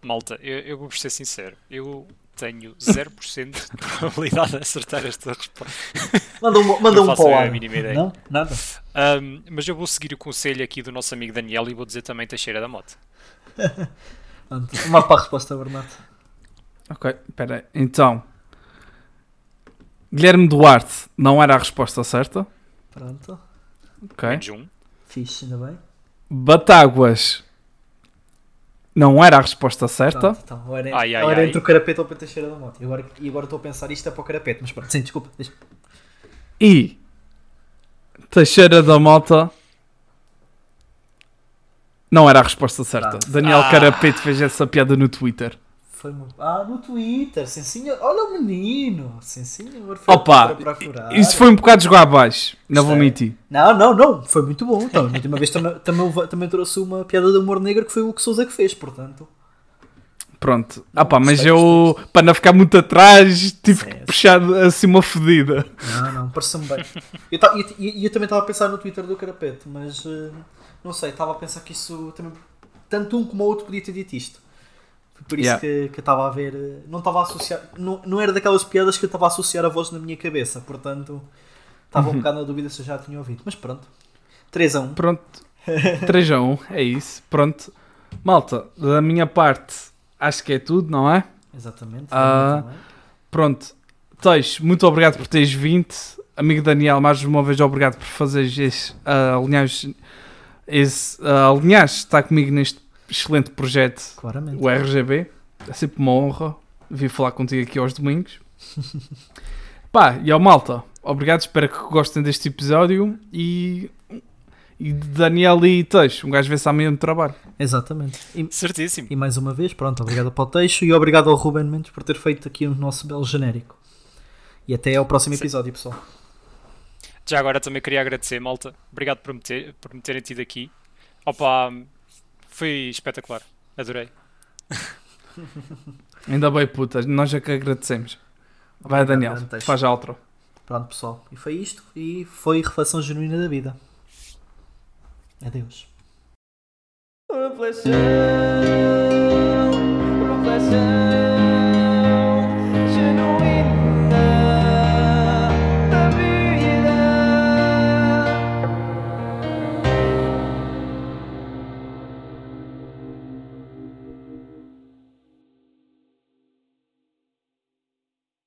Speaker 4: Malta, eu, eu vou ser sincero, eu tenho 0% de probabilidade de acertar esta resposta.
Speaker 2: Manda um, manda
Speaker 4: Não
Speaker 2: um para o
Speaker 4: a
Speaker 2: ar.
Speaker 4: mínima ideia.
Speaker 2: Não? Nada?
Speaker 4: Ahm, mas eu vou seguir o conselho aqui do nosso amigo Daniel e vou dizer também Teixeira da Mota.
Speaker 2: Uma para a resposta, Bernardo.
Speaker 3: Ok, espera aí. Então, Guilherme Duarte não era a resposta certa.
Speaker 2: Pronto.
Speaker 3: Ok.
Speaker 4: Menos um.
Speaker 2: Fixe, ainda bem.
Speaker 3: Batáguas não era a resposta certa.
Speaker 2: Pronto, então, ou era,
Speaker 4: Ai, ai,
Speaker 2: ou era
Speaker 4: ai.
Speaker 2: entre o carapete ou o Teixeira da Mota. E agora, e agora estou a pensar isto é para o carapete, mas pronto, sim, desculpa. deixa-
Speaker 3: E Teixeira da Mota não era a resposta certa.
Speaker 2: Pronto.
Speaker 3: Daniel
Speaker 4: Ah.
Speaker 3: Carapete fez essa piada no Twitter.
Speaker 2: Foi Ah, no Twitter, sim senhor. Olha o menino, sim senhor. Foi
Speaker 3: Opa, isso foi um bocado jogar abaixo. Não vou
Speaker 2: Sei.
Speaker 3: mentir.
Speaker 2: Não, não, não, foi muito bom. Então, última vez também, também, também trouxe uma piada de humor negro que foi o que Souza que fez, portanto.
Speaker 3: Pronto. Ah pá, mas eu, para não ficar muito atrás, tive que
Speaker 2: Certo.
Speaker 3: puxar assim uma fodida.
Speaker 2: Não, não, pareceu-me bem. Eu, ta- eu- eu- eu também estava a pensar no Twitter do Carapete, mas eh, não sei, estava a pensar que isso também. Tanto um como o outro podia ter dito isto. Por isso
Speaker 3: Yeah.
Speaker 2: que, que eu estava a ver. eh, Não estava a associar. Não, não era daquelas piadas que eu estava a associar a voz na minha cabeça, portanto estava um bocado na dúvida se eu já tinha ouvido. Mas pronto. 3 a 1.
Speaker 3: Pronto. 3 a 1, é isso. Pronto. Malta, da minha parte, acho que é tudo, não é?
Speaker 2: Exatamente.
Speaker 3: Ah. Pronto. Teix, muito obrigado por teres vindo. Amigo Daniel, mais uma vez obrigado por fazeres esse, ah, alinhares, esse, ah, alinhares estar comigo neste excelente projeto,
Speaker 2: Claramente.
Speaker 3: o RGB. É sempre uma honra. Vim falar contigo aqui aos domingos. Pá, e ao malta, obrigado, espero que gostem deste episódio e, e Daniel e Teixo, um gajo vê-se amanhã no trabalho.
Speaker 2: Exatamente. E,
Speaker 4: Certíssimo.
Speaker 2: e mais uma vez, pronto, obrigado para o Teixo e obrigado ao Ruben Mendes por ter feito aqui o nosso belo genérico. E até ao próximo episódio, pessoal.
Speaker 4: Já agora também queria agradecer, malta. Obrigado por me, ter, por me terem tido aqui. Opa, foi espetacular. Adorei.
Speaker 3: Ainda bem, puta. Nós é que agradecemos. Vai, Daniel. Faz outro.
Speaker 2: Pronto, pessoal. E foi isto. E foi Reflexão Genuína da Vida. Adeus. Reflexão.
Speaker 1: Reflexão.